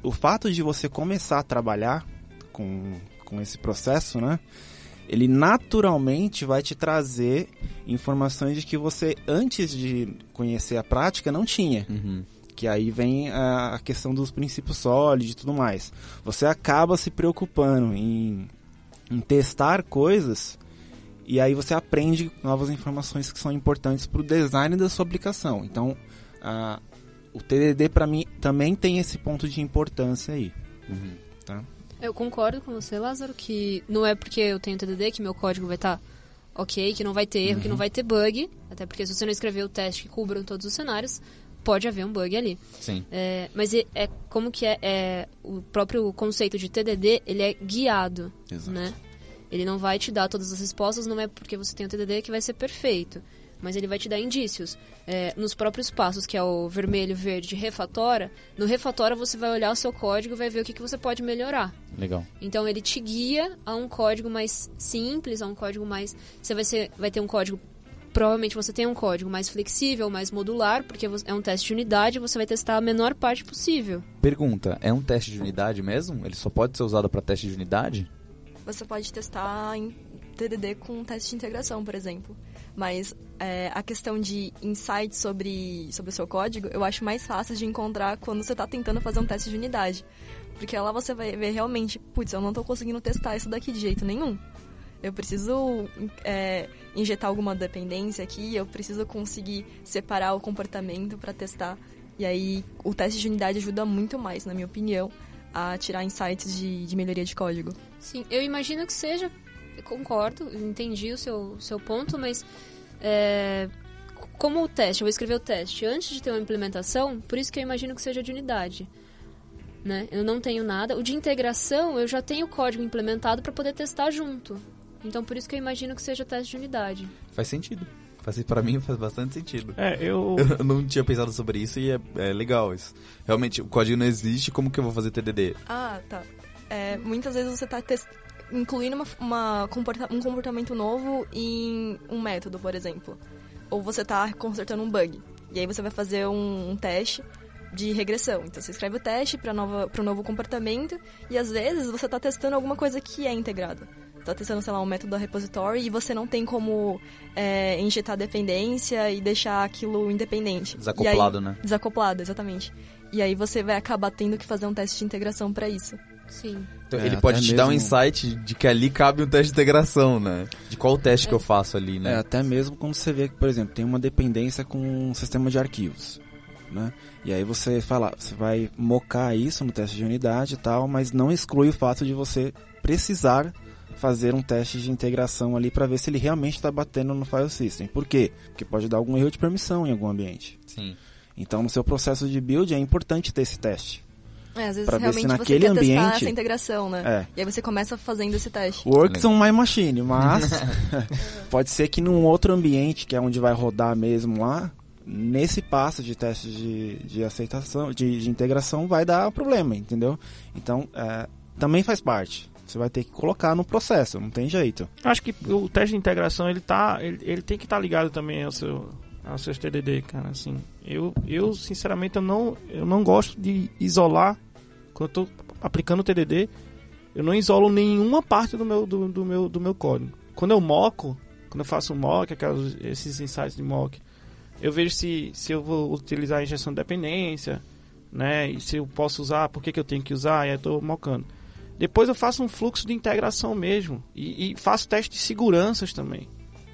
o fato de você começar a trabalhar com, com esse processo, né? Ele naturalmente vai te trazer informações de que você, antes de conhecer a prática, não tinha. Uhum. Que aí vem a questão dos princípios sólidos e tudo mais. Você acaba se preocupando em, em testar coisas e aí você aprende novas informações que são importantes para o design da sua aplicação. Então, a- o TDD para mim também tem esse ponto de importância aí. Uhum. Eu concordo com você, Lázaro, que não é porque eu tenho TDD que meu código vai estar ok, que não vai ter erro, que não vai ter bug. Até porque se você não escrever o teste que cubra todos os cenários, pode haver um bug ali. Sim. É, mas é, é como que é, é o próprio conceito de TDD, ele é guiado, Exato. né? Ele não vai te dar todas as respostas, não é porque você tem o TDD que vai ser perfeito, mas ele vai te dar indícios. É, nos próprios passos, que é o vermelho, verde, refatora, no refatora você vai olhar o seu código e vai ver o que, que você pode melhorar. Legal. Então ele te guia a um código mais simples, a um código mais. Você vai, ser, vai ter um código. Provavelmente você tem um código mais flexível, mais modular, porque é um teste de unidade, você vai testar a menor parte possível. Pergunta, é um teste de unidade mesmo? Ele só pode ser usado para teste de unidade? Você pode testar em TDD com um teste de integração, por exemplo. Mas é, a questão de insights sobre, sobre o seu código, eu acho mais fácil de encontrar quando você está tentando fazer um teste de unidade. Porque lá você vai ver realmente, putz, eu não estou conseguindo testar isso daqui de jeito nenhum. Eu preciso é, injetar alguma dependência aqui, eu preciso conseguir separar o comportamento para testar. E aí, o teste de unidade ajuda muito mais, na minha opinião, a tirar insights de, de melhoria de código. Sim, eu imagino que seja. Eu Concordo, entendi o seu, seu ponto, mas. é, como o teste, eu vou escrever o teste antes de ter uma implementação, por isso que eu imagino que seja de unidade. Né? Eu não tenho nada. O de integração, eu já tenho o código implementado para poder testar junto. Então, por isso que eu imagino que seja teste de unidade. Faz sentido. Faz, pra mim faz bastante sentido. É, eu. <laughs> Eu não tinha pensado sobre isso e é, é legal isso. Realmente, o código não existe, como que eu vou fazer TDD? Ah, tá. É, muitas vezes você está incluindo uma, uma comporta- um comportamento novo em um método, por exemplo. Ou você está consertando um bug. E aí você vai fazer um, um teste de regressão. Então você escreve o teste para o novo comportamento e às vezes você está testando alguma coisa que é integrada. Tá testando, sei lá, um método da repository e você não tem como é, injetar dependência e deixar aquilo independente. Desacoplado, aí- né? Desacoplado, exatamente. E aí você vai acabar tendo que fazer um teste de integração para isso. Sim. Então, É, ele pode te dar um mesmo- insight de que ali cabe um teste de integração, né? De qual teste que eu faço ali, É, né? até mesmo quando você vê que, por exemplo, tem uma dependência com um sistema de arquivos, né? E aí você fala, você vai mocar isso no teste de unidade e tal, mas não exclui o fato de você precisar fazer um teste de integração ali para ver se ele realmente está batendo no file system. Por quê? Porque pode dar algum erro de permissão em algum ambiente. Sim. Então, no seu processo de build é importante ter esse teste. É, às vezes Pra ver se realmente você naquele quer testar ambiente- essa integração, né? É. E aí você começa fazendo esse teste. Works on my machine, mas <laughs> pode ser que num outro ambiente, que é onde vai rodar mesmo lá, nesse passo de teste de, de aceitação, de, de integração, vai dar problema, entendeu? Então, é, também faz parte. você vai ter que colocar no processo, não tem jeito. Acho que o teste de integração ele tá, ele, ele tem que estar tá ligado também ao seu aos seus TDD, cara, assim. Eu, eu sinceramente eu não, eu não gosto de isolar quando eu tô aplicando o TDD, eu não isolo nenhuma parte do meu do, do meu do meu código. Quando eu moco, quando eu faço um mock, aquelas, esses insights de mock, eu vejo se, se eu vou utilizar a injeção de dependência, né? E se eu posso usar, por que, que eu tenho que usar, e aí eu tô mocando. Depois eu faço um fluxo de integração mesmo. E, e faço teste de seguranças também.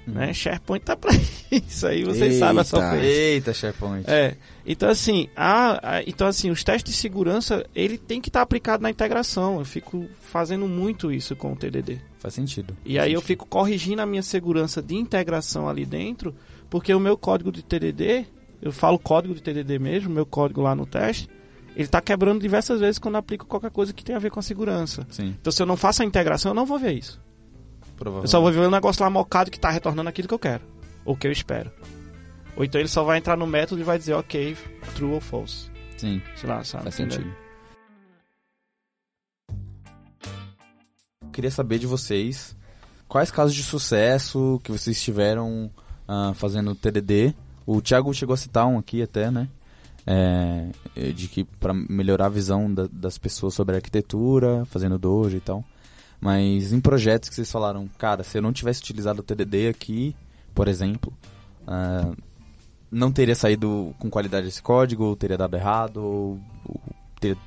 Né? SharePoint tá pra <laughs> isso aí, vocês Eita. sabem a sua Eita, SharePoint. É. Então assim, a, a, então assim, os testes de segurança, ele tem que estar tá aplicado na integração. Eu fico fazendo muito isso com o TDD. Faz sentido. E aí eu fico corrigindo a minha segurança de integração ali dentro, porque o meu código de TDD, eu falo código de TDD mesmo, meu código lá no teste, ele está quebrando diversas vezes quando eu aplico qualquer coisa que tenha a ver com a segurança. Sim. Então se eu não faço a integração, eu não vou ver isso. Eu só vou ver um negócio lá mocado que está retornando aquilo que eu quero. Ou que eu espero. Ou então ele só vai entrar no método e vai dizer, ok, true ou false. Sim. Sei lá, sabe? Faz sentido. Queria saber de vocês quais casos de sucesso que vocês tiveram uh, fazendo TDD. O Thiago chegou a citar um aqui até, né? É, de que para melhorar a visão da, das pessoas sobre a arquitetura, fazendo dojo e tal. Mas em projetos que vocês falaram, cara, se eu não tivesse utilizado o TDD aqui, por exemplo, uh, não teria saído com qualidade esse código, teria dado errado, ou, ou teria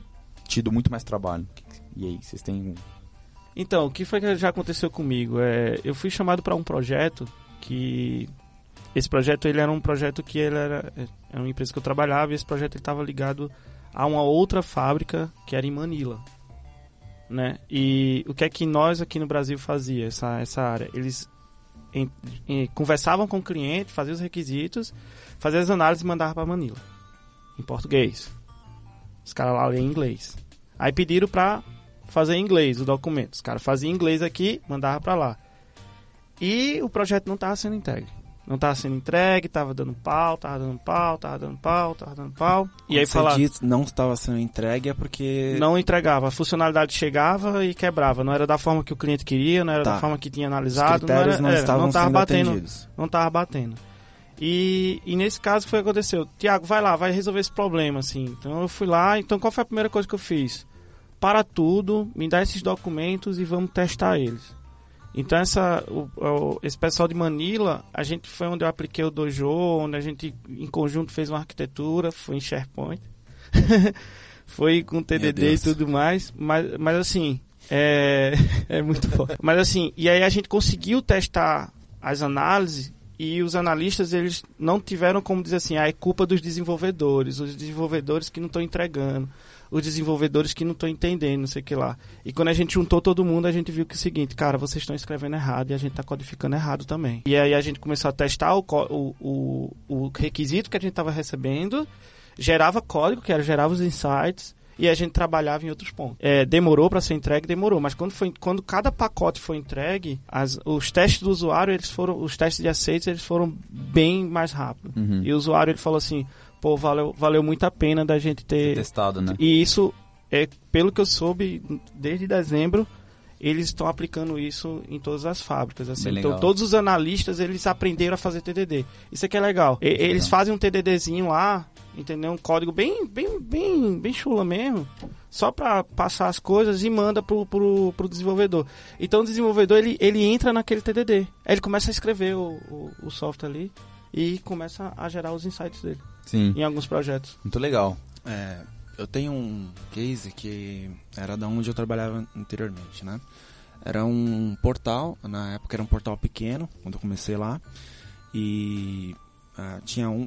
tido muito mais trabalho. E aí, vocês têm então, o que foi que já aconteceu comigo? É, eu fui chamado para um projeto que esse projeto ele era um projeto que ele era, era é uma empresa que eu trabalhava e esse projeto estava ligado a uma outra fábrica que era em Manila, né? E o que é que nós aqui no Brasil fazia essa essa área? Eles em, em, conversavam com o cliente, faziam os requisitos, faziam as análises e mandavam para Manila em português. Os caras lá lêem inglês. Aí pediram para fazer em inglês o documento. Os caras faziam em inglês aqui, mandava para lá. E o projeto não estava sendo entregue. Não estava sendo entregue, estava dando pau, estava dando pau, estava dando pau, estava dando pau. E aí falar diz não estava sendo entregue é porque não entregava, a funcionalidade chegava e quebrava, não era da forma que o cliente queria, não era tá. da forma que tinha analisado, Os não era, não era, estavam não tava sendo batendo, atendidos. não estava batendo. E, e nesse caso foi o que aconteceu. Tiago, vai lá, vai resolver esse problema, assim. Então eu fui lá, então qual foi a primeira coisa que eu fiz? para tudo, me dá esses documentos e vamos testar eles. Então essa, o, o, esse pessoal de Manila, a gente foi onde eu apliquei o Dojo, onde a gente em conjunto fez uma arquitetura, foi em SharePoint, <laughs> foi com TDD e tudo mais, mas, mas assim, é, <laughs> é muito forte. Mas assim, e aí a gente conseguiu testar as análises e os analistas eles não tiveram como dizer assim, ah, é culpa dos desenvolvedores, os desenvolvedores que não estão entregando os desenvolvedores que não estão entendendo, não sei o que lá. E quando a gente juntou todo mundo, a gente viu que é o seguinte, cara, vocês estão escrevendo errado e a gente está codificando errado também. E aí a gente começou a testar o, o, o, requisito que a gente estava recebendo, gerava código, que era gerava os insights, e a gente trabalhava em outros pontos. É, demorou para ser entregue, demorou, mas quando, foi, quando cada pacote foi entregue, as, os testes do usuário, eles foram, os testes de aceites, eles foram bem mais rápidos. Uhum. E o usuário ele falou assim, pô, valeu, valeu muito a pena da gente ter testado, né? E isso é pelo que eu soube desde dezembro eles estão aplicando isso em todas as fábricas. Assim. Então, todos os analistas, eles aprenderam a fazer TDD. Isso aqui é legal. E, eles fazem um TDDzinho lá, entendeu? Um código bem, bem, bem, bem chula mesmo, só para passar as coisas e manda pro, pro, pro desenvolvedor. Então, o desenvolvedor, ele, ele entra naquele TDD. Aí ele começa a escrever o, o, o software ali e começa a gerar os insights dele. Sim. Em alguns projetos. Muito legal. É, eu tenho um case que era da onde eu trabalhava anteriormente, né? Era um portal, na época era um portal pequeno, quando eu comecei lá. E Uh, tinha um,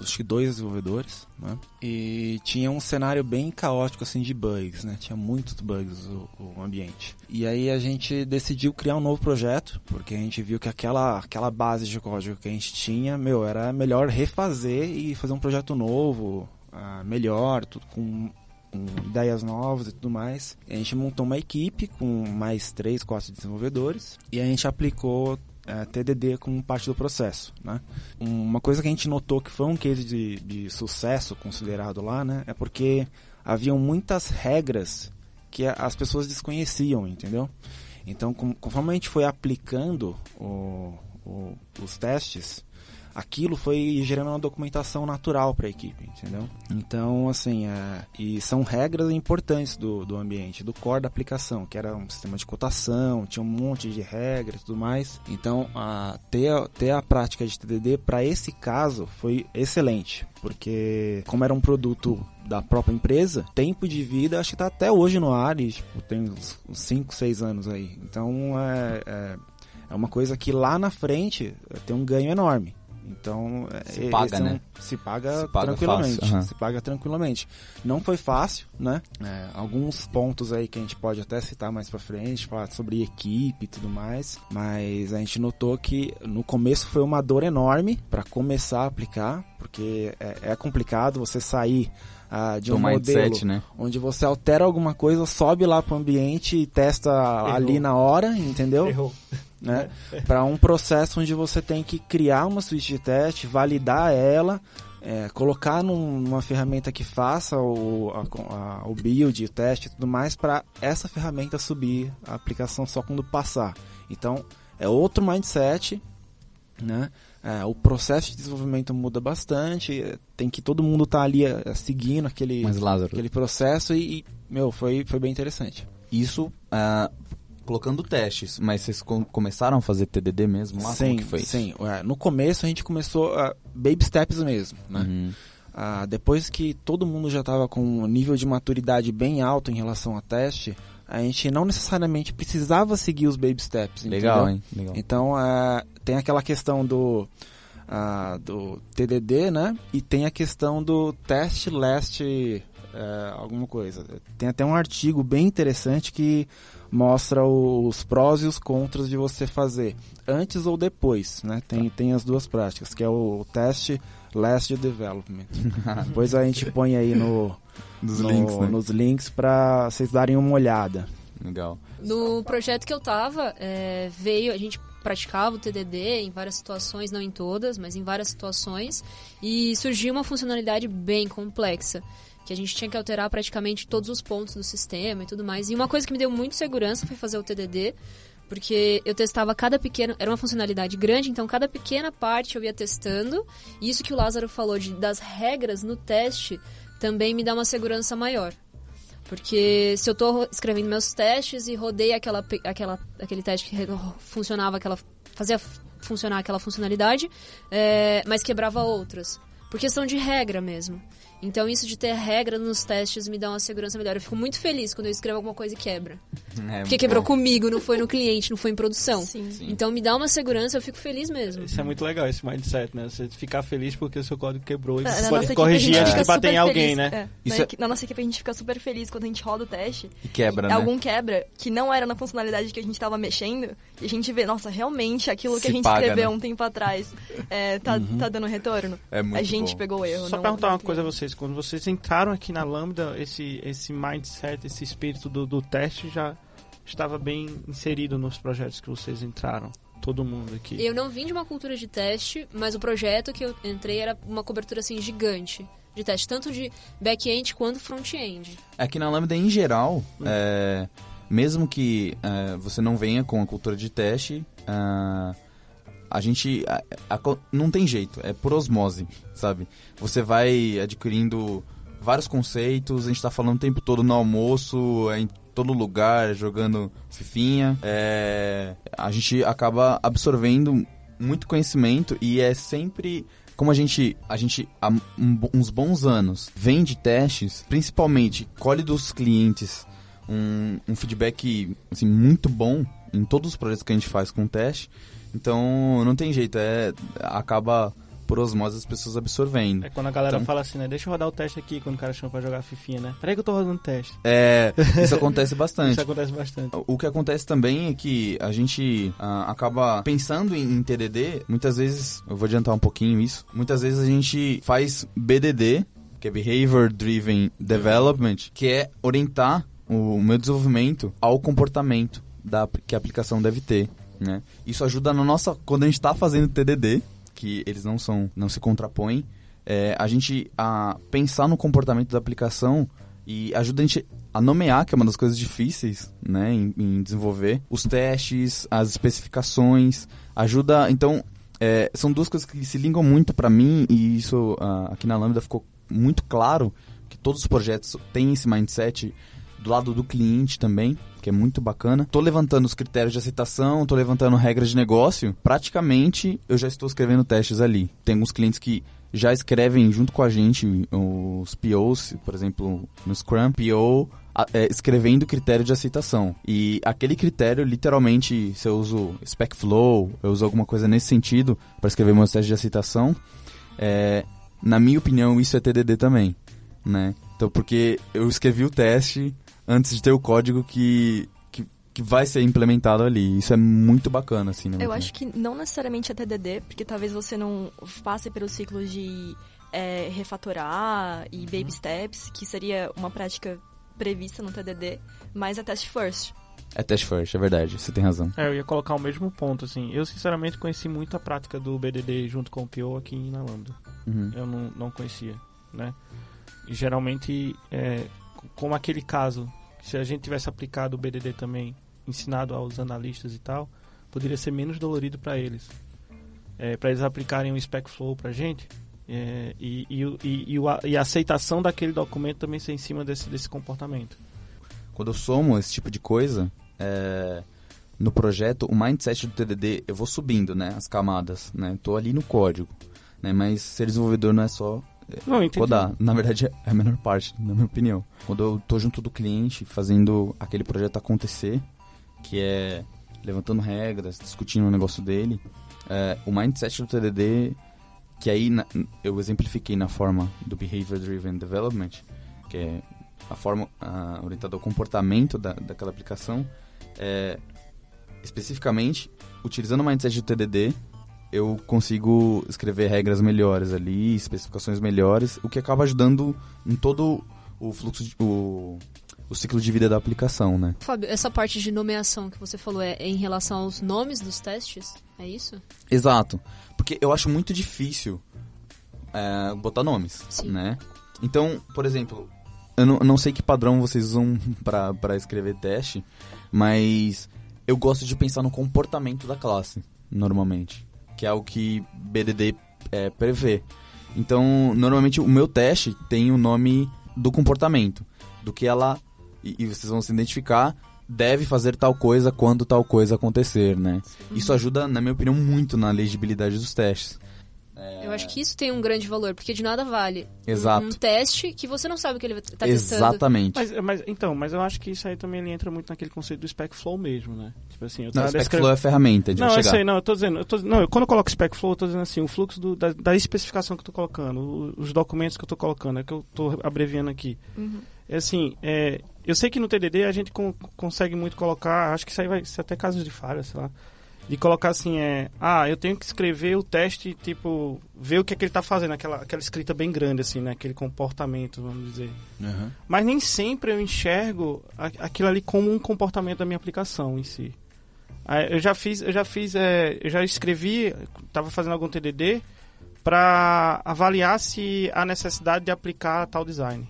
acho que dois desenvolvedores, né? E tinha um cenário bem caótico assim de bugs, né? Tinha muitos bugs o, o, ambiente. E aí a gente decidiu criar um novo projeto, porque a gente viu que aquela aquela base de código que a gente tinha, meu, era melhor refazer e fazer um projeto novo, uh, melhor, tudo com com ideias novas e tudo mais. A gente montou uma equipe com mais três, quatro desenvolvedores e a gente aplicou é, TDD como parte do processo, né? Uma coisa que a gente notou que foi um case de, de sucesso considerado lá, né? É porque haviam muitas regras que as pessoas desconheciam, entendeu? Então, com, conforme a gente foi aplicando o, o, os testes, aquilo foi gerando uma documentação natural para a equipe, entendeu? Então, assim, é, e são regras importantes do, do ambiente, do core da aplicação, que era um sistema de cotação, tinha um monte de regras e tudo mais. Então, a, ter, ter a prática de TDD para esse caso foi excelente, porque como era um produto da própria empresa, tempo de vida acho que está até hoje no ar e tipo, tem uns 5, 6 anos aí. Então, é, é, é uma coisa que lá na frente tem um ganho enorme. Então, se paga, né? Se paga, se paga tranquilamente. Uhum. Se paga tranquilamente. Não foi fácil, né? É, alguns pontos aí que a gente pode até citar mais pra frente, falar sobre equipe e tudo mais. Mas a gente notou que no começo foi uma dor enorme para começar a aplicar, porque é, é complicado você sair ah, de um Do modelo mindset, né? onde você altera alguma coisa, sobe lá pro ambiente e testa Errou. ali na hora, entendeu? Errou né? para um processo onde você tem que criar uma suíte de teste, validar ela, é, colocar num, numa ferramenta que faça o, a, a, o build, o teste e tudo mais, para essa ferramenta subir a aplicação só quando passar. Então, é outro mindset, né? É, o processo de desenvolvimento muda bastante, tem que todo mundo estar tá ali é, seguindo aquele, aquele processo e, e, meu, foi, foi bem interessante. Isso uh, colocando testes, mas vocês com, começaram a fazer TDD mesmo lá? Sim, Como que foi sim. É, no começo a gente começou uh, baby steps mesmo, né? Uhum. Uh, depois que todo mundo já estava com um nível de maturidade bem alto em relação a teste, a gente não necessariamente precisava seguir os baby steps. Legal, hein? Legal. Então, uh, tem aquela questão do, uh, do TDD, né? E tem a questão do teste last uh, alguma coisa. Tem até um artigo bem interessante que mostra os prós e os contras de você fazer antes ou depois, né? Tem, tem as duas práticas, que é o teste last development. <laughs> depois a gente põe aí no, nos no, links, né? nos links para vocês darem uma olhada. Legal. No projeto que eu tava, é, veio, a gente praticava o TDD em várias situações, não em todas, mas em várias situações, e surgiu uma funcionalidade bem complexa que a gente tinha que alterar praticamente todos os pontos do sistema e tudo mais. E uma coisa que me deu muito segurança foi fazer o TDD, porque eu testava cada pequeno, era uma funcionalidade grande, então cada pequena parte eu ia testando. E isso que o Lázaro falou de, das regras no teste também me dá uma segurança maior. Porque se eu estou escrevendo meus testes e rodei aquela, aquela, aquele teste que funcionava, aquela, fazia funcionar aquela funcionalidade, é, mas quebrava outras. Por questão de regra mesmo. Então, isso de ter regra nos testes me dá uma segurança melhor. Eu fico muito feliz quando eu escrevo alguma coisa e quebra. É, Porque quebrou bom. comigo, não foi no cliente, não foi em produção. Sim. Sim. Então, me dá uma segurança, eu fico feliz mesmo. Isso é muito legal, esse mindset, né? Você ficar feliz porque o seu código quebrou e você pode corrigir antes de bater em alguém, né? É. Isso na, é... na nossa equipe, a gente fica super feliz quando a gente roda o teste. E quebra, e né? Algum quebra, que não era na funcionalidade que a gente estava mexendo, e a gente vê, nossa, realmente aquilo que Se a gente paga, escreveu né? um tempo atrás é, tá, uhum. tá dando retorno. É muito a gente bom. pegou o erro. Só perguntar uma coisa a vocês, quando vocês entraram aqui na Lambda esse, esse mindset, esse espírito do, do teste já estava bem inserido nos projetos que vocês entraram? Todo mundo aqui. Eu não vim de uma cultura de teste, mas o projeto que eu entrei era uma cobertura assim gigante de teste, tanto de back-end quanto front-end. Aqui na Lambda, em geral, hum. é, mesmo que é, você não venha com a cultura de teste, é, a gente a, a, não tem jeito, é por osmose, sabe? Você vai adquirindo vários conceitos, a gente tá falando o tempo todo no almoço, é em todo lugar, jogando fifinha. É, a gente acaba absorvendo muito conhecimento e é sempre como a gente, a gente há uns bons anos vende testes, principalmente colhe dos clientes um, um feedback assim, muito bom em todos os projetos que a gente faz com teste. Então não tem jeito, é acaba por osmose as pessoas absorvendo. É quando a galera então, fala assim, né? Deixa eu rodar o teste aqui quando o cara chama pra jogar fifinha, né? Peraí que eu tô rodando o teste. É, isso acontece bastante. isso acontece bastante. O que acontece também é que a gente ah, acaba pensando em, em, TDD, muitas vezes, eu vou adiantar um pouquinho isso, muitas vezes a gente faz BDD, que é Behavior Driven Development, que é orientar o meu desenvolvimento ao comportamento da, que a aplicação deve ter. Né? Isso ajuda na nossa. Quando a gente está fazendo TDD, que eles não são, não se contrapõem, é, a gente a pensar no comportamento da aplicação e ajuda a gente a nomear, que é uma das coisas difíceis, né, em, em desenvolver, os testes, as especificações, ajuda, então, é, são duas coisas que se ligam muito para mim e isso uh, aqui na Lambda ficou muito claro que todos os projetos têm esse mindset do lado do cliente também, que é muito bacana. Tô levantando os critérios de aceitação, tô levantando regras de negócio. Praticamente eu já estou escrevendo testes ali. Tem alguns clientes que já escrevem junto com a gente os POs, por exemplo, no Scrum, PO é, escrevendo critério de aceitação. E aquele critério, literalmente, se eu uso Spec Flow, eu uso alguma coisa nesse sentido para escrever meus testes de aceitação, é, na minha opinião, isso é TDD também, né? Então, porque eu escrevi o teste antes de ter o código que, que, que vai ser implementado ali. Isso é muito bacana, assim, né? Eu acho que não necessariamente é TDD, porque talvez você não passe pelo ciclo de é, refatorar e baby steps, que seria uma prática prevista no TDD, mas é test first. É test first, é verdade, você tem razão. É, eu ia colocar o mesmo ponto, assim. Eu, sinceramente, conheci muito a prática do BDD junto com o PO aqui na Lambda. Uhum. Eu não, não conhecia, né? E, geralmente, é, como aquele caso, se a gente tivesse aplicado o BDD também, ensinado aos analistas e tal, poderia ser menos dolorido para eles. É, para eles aplicarem o Spec Flow para a gente, é, e, e, e, e, a aceitação daquele documento também ser em cima desse, desse comportamento. Quando eu somo esse tipo de coisa, é, no projeto, o mindset do TDD, eu vou subindo, né, as camadas, né, tô ali no código, né, mas ser desenvolvedor não é só é, não, codar, na verdade é a menor parte, na minha opinião. Quando eu tô junto do cliente, fazendo aquele projeto acontecer, que é levantando regras, discutindo o negócio dele, é, o mindset do TDD que aí na, eu exemplifiquei na forma do Behavior Driven Development, que é a forma orientada ao comportamento da, daquela aplicação. É, especificamente, utilizando o mindset do TDD, eu consigo escrever regras melhores ali, especificações melhores, o que acaba ajudando em todo o fluxo, de, o, o ciclo de vida da aplicação, né? Fábio, essa parte de nomeação que você falou é em relação aos nomes dos testes? É isso? Exato. Porque eu acho muito difícil é, botar nomes, Sim. né? Então, por exemplo, eu não, não sei que padrão vocês usam <laughs> para escrever teste, mas eu gosto de pensar no comportamento da classe, normalmente. Que é o que BDD é, prevê. Então, normalmente o meu teste tem o nome do comportamento, do que ela e, e vocês vão se identificar, deve fazer tal coisa quando tal coisa acontecer, né? Uhum. Isso ajuda, na minha opinião, muito na legibilidade dos testes. É... Eu acho que isso tem um grande valor, porque de nada vale Exato. Um, teste que você não sabe o que ele está testando. Exatamente. Mas, mas, então, mas eu acho que isso aí também ele entra muito naquele conceito do Spec Flow mesmo, né? Tipo assim, eu não, Spec descre... Flow é ferramenta de Não, chegar. eu sei, não, eu tô dizendo, eu tô, não, quando eu coloco Spec Flow, eu tô dizendo assim, o fluxo do, da, da, especificação que eu tô colocando, os documentos que eu tô colocando, é que eu tô abreviando aqui. Uhum. É assim, é, eu sei que no TDD a gente consegue muito colocar, acho que isso aí vai ser até casos de falha, sei lá de colocar assim, é, ah, eu tenho que escrever o teste, tipo, ver o que é que ele está fazendo, aquela, aquela escrita bem grande, assim, né? Aquele comportamento, vamos dizer. Uhum. Mas nem sempre eu enxergo aquilo ali como um comportamento da minha aplicação em si. Eu já fiz, eu já fiz, é, eu já escrevi, estava fazendo algum TDD para avaliar se há necessidade de aplicar tal design.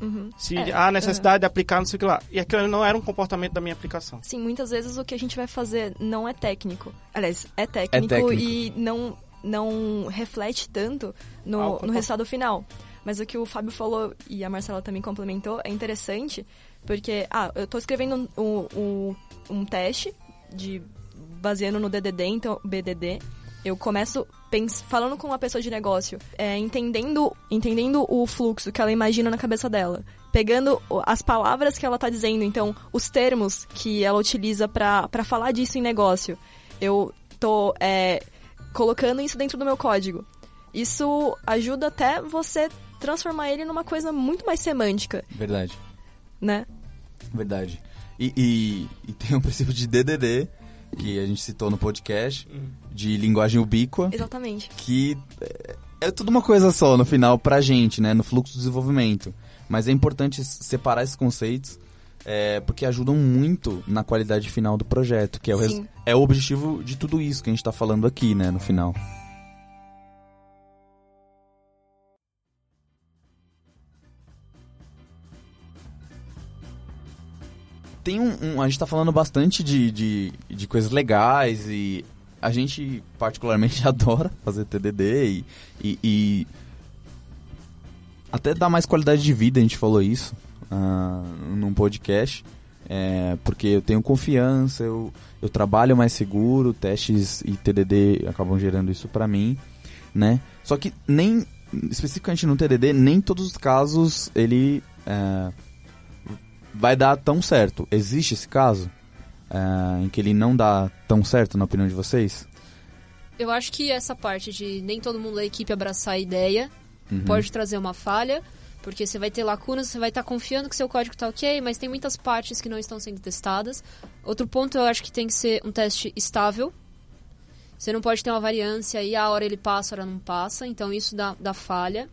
Uhum. Se é, há necessidade uhum. de aplicar, não sei o que lá. E aquilo não era um comportamento da minha aplicação. Sim, muitas vezes o que a gente vai fazer não é técnico. Aliás, é técnico, é técnico. e não, não reflete tanto no, ah, no resultado final. Mas o que o Fábio falou e a Marcela também complementou é interessante, porque, ah, eu estou escrevendo um, um, um teste de baseando no DDD, então BDD, eu começo falando com uma pessoa de negócio, é, entendendo, entendendo o fluxo que ela imagina na cabeça dela, pegando as palavras que ela tá dizendo, então os termos que ela utiliza para falar disso em negócio. Eu tô é, colocando isso dentro do meu código. Isso ajuda até você transformar ele numa coisa muito mais semântica. Verdade. Né? Verdade. E, e, e tem um princípio de DDD que a gente citou no podcast, uhum. de linguagem ubíqua. Exatamente. Que é, é tudo uma coisa só no final pra gente, né? No fluxo do desenvolvimento. Mas é importante separar esses conceitos é, porque ajudam muito na qualidade final do projeto, que é o, é o objetivo de tudo isso que a gente está falando aqui, né, no final. Tem um, um- A gente tá falando bastante de, de, de coisas legais e a gente particularmente <laughs> adora fazer TDD e, e, e até dá mais qualidade de vida, a gente falou isso ah, num podcast. É, porque eu tenho confiança, eu, eu trabalho mais seguro, testes e TDD acabam gerando isso pra mim, né? Só que nem, especificamente no TDD, nem todos os casos ele é, vai dar tão certo. Existe esse caso é, em que ele não dá tão certo, na opinião de vocês? Eu acho que essa parte de nem todo mundo da equipe abraçar a ideia Uhum. pode trazer uma falha, porque você vai ter lacunas, você vai estar confiando que seu código está ok, mas tem muitas partes que não estão sendo testadas. Outro ponto, eu acho que tem que ser um teste estável. Você não pode ter uma variância e a hora ele passa, a hora não passa, então isso dá, dá falha.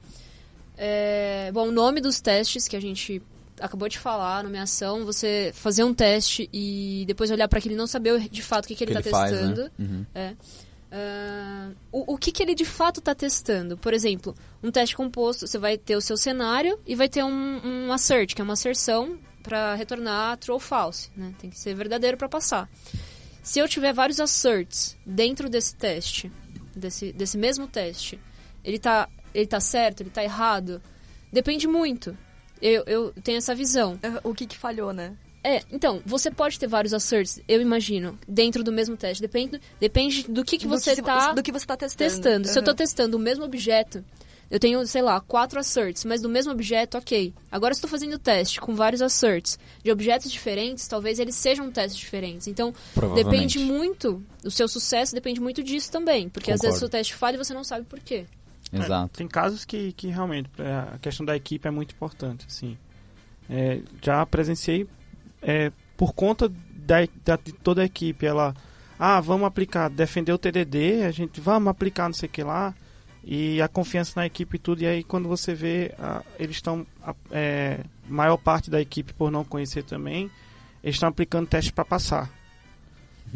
É, bom, o nome dos testes que a gente acabou de falar, nomeação, você fazer um teste e depois olhar para aquele e não saber de fato o que, que ele que está ele faz, testando. né? Uhum. É. Ah, o, o que, que ele de fato está testando? Por exemplo, um teste composto, você vai ter o seu cenário e vai ter um, um assert, que é uma asserção para retornar true ou false. Né? Tem que ser verdadeiro para passar. Se eu tiver vários asserts dentro desse teste, desse, desse mesmo teste, ele tá, ele tá certo, ele tá errado? Depende muito. Eu, eu tenho essa visão. Ah, O que que falhou, né? É, então, você pode ter vários asserts, eu imagino, dentro do mesmo teste. Depende, depende do que, que você está do que você tá testando. testando. Se eu tô Aham. testando o mesmo objeto, eu tenho, sei lá, quatro asserts, mas do mesmo objeto, ok. Agora, se eu tô fazendo teste com vários asserts de objetos diferentes, talvez eles sejam testes diferentes. Então, depende muito, o seu sucesso depende muito disso também. Porque às vezes o Concordo. seu teste falha e você não sabe por quê. Exato. Tem casos que, que realmente é, a questão da equipe é muito importante, assim. É, já presenciei é, por conta da, da- de toda a equipe, ela, ah, vamos aplicar, defender o TDD, a gente vamos aplicar não sei o que lá, e a confiança na equipe e tudo, e aí quando você vê, ah, eles estão, ah, é, maior parte da equipe por não conhecer também, eles estão aplicando teste para passar.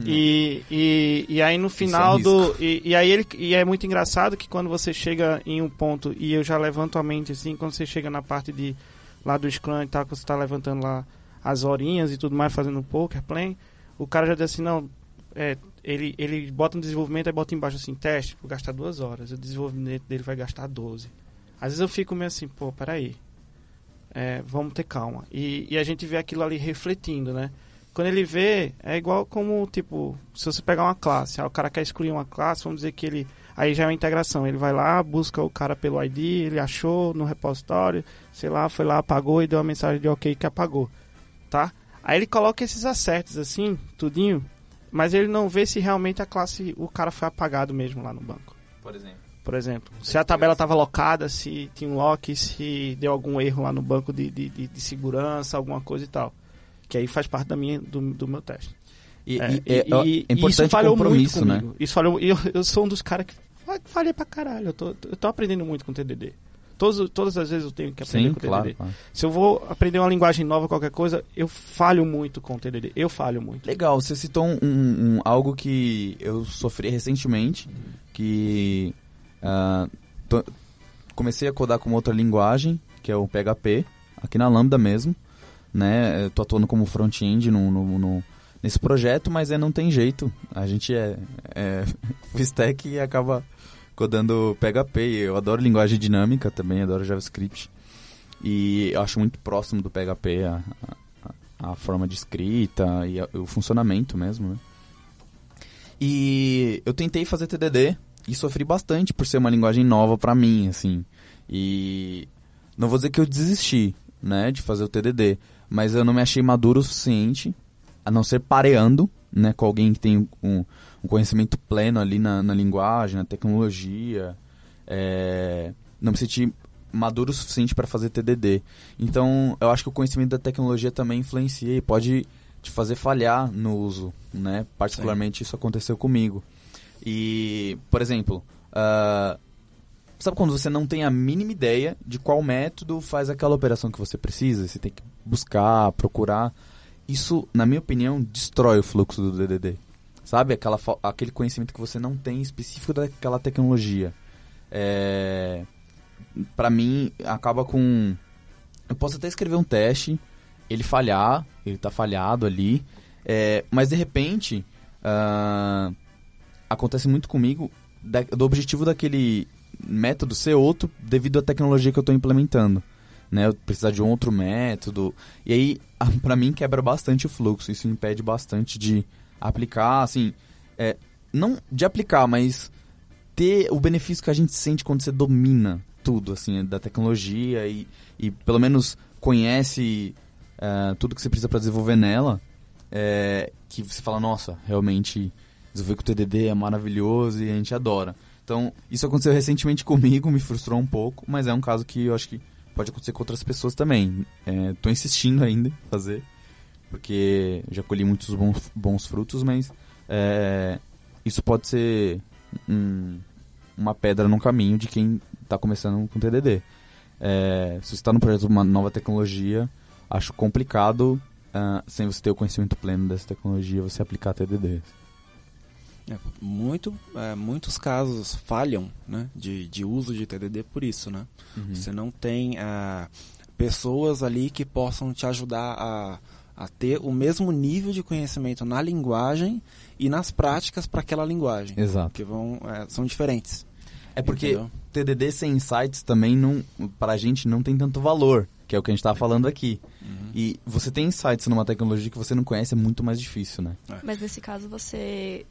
E, e, e aí no final um do. E, e aí ele, e é muito engraçado que quando você chega em um ponto, e eu já levanto a mente assim, quando você chega na parte de lá do Scrum e tal, que você tá levantando lá as horinhas e tudo mais, fazendo poker play, o cara já diz assim, não, é, ele, ele bota no desenvolvimento e bota embaixo assim, teste, vou gastar duas horas, o desenvolvimento dele vai gastar 12. Às vezes eu fico meio assim, pô, peraí. É, vamos ter calma. E, e a gente vê aquilo ali refletindo, né? Quando ele vê, é igual como, tipo, se você pegar uma classe, ah, o cara quer excluir uma classe, vamos dizer que ele. Aí já é uma integração. Ele vai lá, busca o cara pelo ID, ele achou no repositório, sei lá, foi lá, apagou e deu uma mensagem de ok que apagou. Tá? Aí ele coloca esses acertos assim, tudinho, mas ele não vê se realmente a classe, o cara foi apagado mesmo lá no banco. Por exemplo. Por exemplo, se a tabela estava locada, se tinha um lock, se deu algum erro lá no banco de, de, de- de segurança, alguma coisa e tal. Que aí faz parte da minha, do, do meu teste. E, É, e- é, é e importante isso o falhou compromisso, muito né? comigo. Isso falhou, eu, eu sou um dos caras que fa- falhei pra caralho. Eu tô, eu tô aprendendo muito com TDD. Todos, todas as vezes eu tenho que aprender Sim, com claro. TDD. claro. Se eu vou aprender uma linguagem nova, qualquer coisa, eu falho muito com TDD. Eu falho muito. Legal, você citou um, um- algo que eu sofri recentemente, que tô- comecei a codar com outra linguagem, que é o PHP, aqui na Lambda mesmo, né? Eu tô atuando como front-end no, no- no- nesse projeto, mas é, não tem jeito. A gente é, é <laughs> e acaba codando PHP. Eu adoro linguagem dinâmica também, adoro JavaScript. E acho muito próximo do PHP a, a- a forma de escrita e a- o funcionamento mesmo, né? E eu tentei fazer TDD e sofri bastante por ser uma linguagem nova pra mim, assim. E não vou dizer que eu desisti, né, de fazer o TDD, mas eu não me achei maduro o suficiente, a não ser pareando, né, com alguém que tem um, um conhecimento pleno ali na, na linguagem, na tecnologia. É, não me senti maduro o suficiente para fazer TDD. Então, eu acho que o conhecimento da tecnologia também influencia e pode te fazer falhar no uso, né? Particularmente isso aconteceu comigo. E, por exemplo, ah, sabe quando você não tem a mínima ideia de qual método faz aquela operação que você precisa? Você tem que buscar, procurar. Isso, na minha opinião, destrói o fluxo do DDD. Sabe? Aquela, aquele conhecimento que você não tem específico daquela tecnologia. É, para mim, acaba com. Eu posso até escrever um teste, ele falhar, ele tá falhado ali. É, mas de repente, ah, acontece muito comigo da- do objetivo daquele método ser outro devido à tecnologia que eu estou implementando. Né, eu precisar de um outro método. E aí, <laughs> pra mim, quebra bastante o fluxo. Isso impede bastante de aplicar, assim, é, não de aplicar, mas ter o benefício que a gente sente quando você domina tudo, assim, da tecnologia e, e pelo menos conhece é, tudo que você precisa para desenvolver nela, é, que você fala, nossa, realmente desenvolver com o TDD é maravilhoso e a gente adora. Então, isso aconteceu recentemente comigo, me frustrou um pouco, mas é um caso que eu acho que pode acontecer com outras pessoas também. É, tô insistindo ainda em fazer, porque já colhi muitos bons, bons frutos, mas é, isso pode ser um- uma pedra no caminho de quem está começando com TDD. É, se você está no projeto de uma nova tecnologia, acho complicado, ah, sem você ter o conhecimento pleno dessa tecnologia, você aplicar TDD. É, muito, é, muitos casos falham né, de, de uso de TDD por isso, né? Você não tem ah, pessoas ali que possam te ajudar a, a ter o mesmo nível de conhecimento na linguagem e nas práticas para aquela linguagem, Exato. que vão é, são diferentes. É porque Entendeu? TDD sem insights também não, pra gente não tem tanto valor, que é o que a gente tava falando aqui. E você tem insights numa tecnologia que você não conhece é muito mais difícil, né? Mas nesse caso você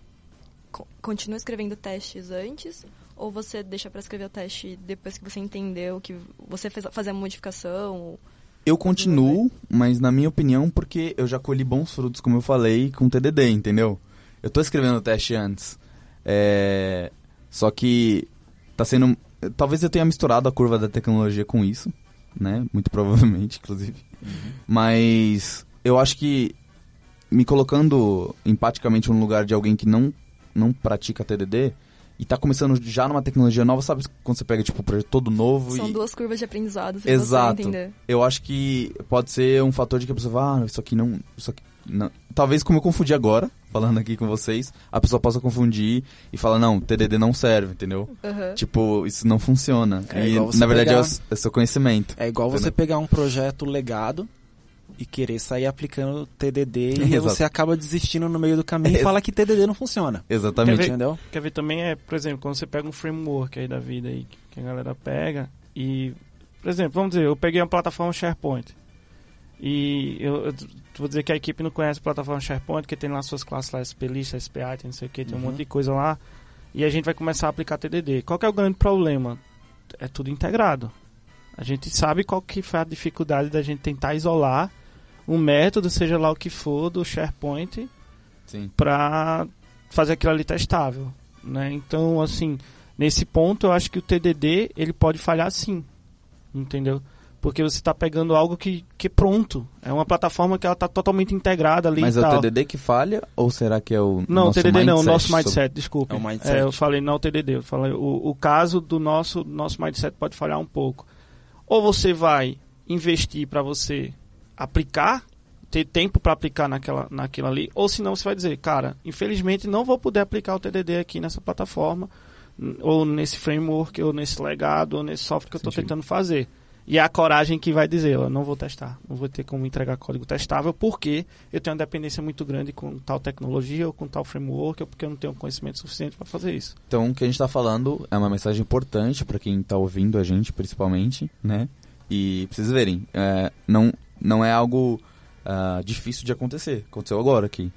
continua escrevendo testes antes ou você deixa pra escrever o teste depois que você entendeu que você fez fazer a modificação? Eu continuo, mas na minha opinião, porque eu já colhi bons frutos, como eu falei, com TDD, entendeu? Eu tô escrevendo o teste antes. É... Só que tá sendo... Talvez eu tenha misturado a curva da tecnologia com isso, né? Muito <laughs> provavelmente, inclusive. Mas eu acho que me colocando empaticamente no lugar de alguém que não, não pratica TDD e tá começando já numa tecnologia nova, sabe quando você pega tipo um projeto todo novo São e duas curvas de aprendizado, se Exato. você entender. eu acho que pode ser um fator de que a pessoa fala, ah, isso aqui não, isso aqui não. Talvez como eu confundi agora, <laughs> falando aqui com vocês, a pessoa possa confundir e falar, não, TDD não serve, entendeu? Aham. Tipo, isso não funciona. É e igual você na verdade pegar- é, o, é seu conhecimento. É igual você Entendeu? pegar um projeto legado e querer sair aplicando TDD e <laughs> você acaba desistindo no meio do caminho e <laughs> fala que TDD não funciona. Exatamente. Quer ver? Entendeu? Quer ver também é, por exemplo, quando você pega um framework aí da vida aí que a galera pega e, por exemplo, vamos dizer, eu peguei uma plataforma SharePoint e eu, eu vou dizer que a equipe não conhece a plataforma SharePoint, que tem lá suas classes lá, SP List, SP Item, não sei o que, tem um Uhum. monte de coisa lá e a gente vai começar a aplicar TDD. Qual que é o grande problema? É tudo integrado. A gente sabe qual que foi a dificuldade da gente tentar isolar um método, seja lá o que for, do SharePoint para fazer aquilo ali testável, né? Então, assim, nesse ponto eu acho que o TDD ele pode falhar sim, entendeu? Porque você está pegando algo que, que é pronto, é uma plataforma que ela está totalmente integrada ali Mas e é tal. o TDD que falha ou será que é o Não, o nosso TDD não, o mindset nosso sobre- mindset, desculpa. É o mindset. eu falei não o TDD, eu falei o, o caso do nosso nosso mindset pode falhar um pouco. Ou você vai investir para você aplicar, ter tempo para aplicar naquela naquilo ali, ou senão você vai dizer, cara, infelizmente não vou poder aplicar o TDD aqui nessa plataforma, ou nesse framework, ou nesse legado, ou nesse software que eu estou tentando fazer. E é a coragem que vai dizer, eu não vou testar, não vou ter como entregar código testável, porque eu tenho uma dependência muito grande com tal tecnologia ou com tal framework, ou porque eu não tenho conhecimento suficiente para fazer isso. Então, o que a gente tá falando é uma mensagem importante para quem tá ouvindo a gente, principalmente, né? E pra vocês verem, é, não, não é algo ah, difícil de acontecer. Aconteceu agora aqui.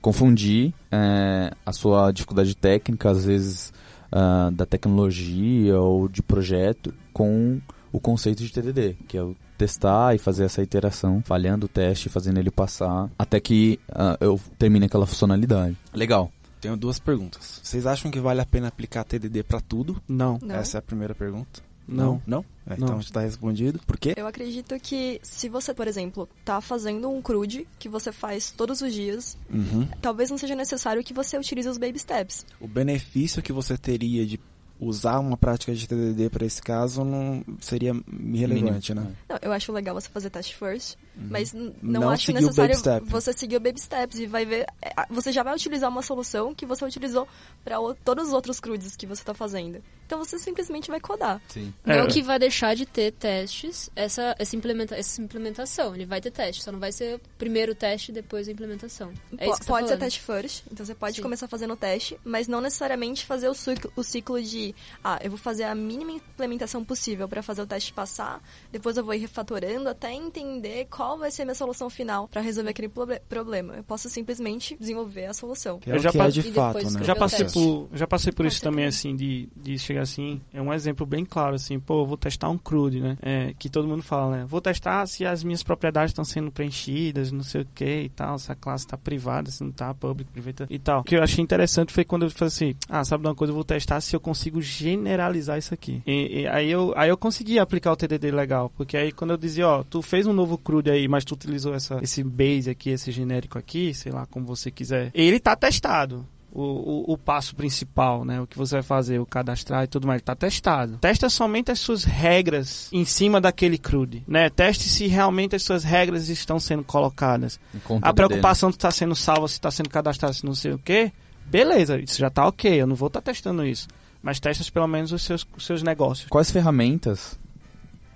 Confundir é, a sua dificuldade técnica, às vezes, ah, da tecnologia ou de projeto, com o conceito de TDD, que é o testar e fazer essa iteração, falhando o teste, fazendo ele passar, até que ah, eu termine aquela funcionalidade. Legal. Tenho duas perguntas. Vocês acham que vale a pena aplicar TDD para tudo? Não, Não. Essa é a primeira pergunta. Não. Não? É, Não. Então está respondido. Por quê? Eu acredito que se você, por exemplo, tá fazendo um CRUD que você faz todos os dias, Uhum. talvez não seja necessário que você utilize os baby steps. O benefício que você teria de usar uma prática de TDD para esse caso não seria irrelevante, Mínimo. né? Não, eu acho legal você fazer test first, mas não, Não acho necessário você seguir o baby steps e vai ver. é, a- Você já vai utilizar uma solução que você utilizou para todos os outros CRUDs que você tá fazendo. Então você simplesmente vai codar. Sim. Não É. que vai deixar de ter testes essa, essa, implementa, essa implementação. Ele vai ter teste, só não vai ser o primeiro teste e depois a implementação. É Po- isso que você pode tá ser teste first, então você pode Sim. começar fazendo o teste, mas não necessariamente fazer o ciclo, o ciclo de, ah, eu vou fazer a mínima implementação possível para fazer o teste passar, depois eu vou ir refatorando até entender qual vai ser a minha solução final para resolver aquele proble- problema. Eu posso simplesmente desenvolver a solução. Que é Eu já é de fato, né? Já passei por, já passei por Pode isso também, assim, de, de chegar assim. É um exemplo bem claro, assim, pô, eu vou testar um CRUD, né? É, que todo mundo fala, né? Vou testar se as minhas propriedades estão sendo preenchidas, não sei o que e tal, se a classe tá privada, se não tá, public, private e tal. O que eu achei interessante foi quando eu falei assim, ah, sabe de uma coisa, eu vou testar se eu consigo generalizar isso aqui. E, e aí, eu, aí eu consegui aplicar o TDD legal, porque aí quando eu dizia, ó, tu fez um novo Aí, mas tu utilizou essa, esse base aqui, esse genérico aqui, sei lá, como você quiser, ele tá testado o, o, o passo principal, né? O que você vai fazer, o cadastrar e tudo mais, está testado. Testa somente as suas regras em cima daquele CRUD, né? Teste se realmente as suas regras estão sendo colocadas. A preocupação se está sendo salva, se está sendo cadastrado, se não sei o quê, beleza, isso já está ok, eu não vou estar testando isso. Mas testa pelo menos os seus, os seus negócios. Quais ferramentas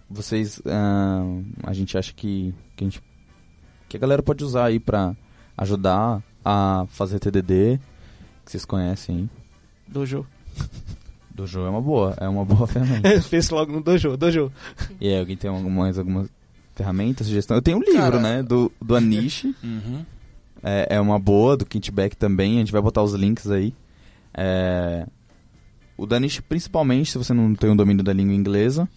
vocês ah, a gente acha que que a, gente, que a galera pode usar aí pra ajudar a fazer TDD que vocês conhecem aí? Dojo. <laughs> Dojo é uma boa, é uma boa <laughs> ferramenta. Pensa logo no Dojo, Dojo. e aí, alguém tem alguma- mais alguma ferramenta, sugestão? Eu tenho um livro, Cara, né, do, do Anish, Uhum. é, é uma boa, do Kintback também, a gente vai botar os links aí. É, o Danish, principalmente, se você não tem o domínio da língua inglesa,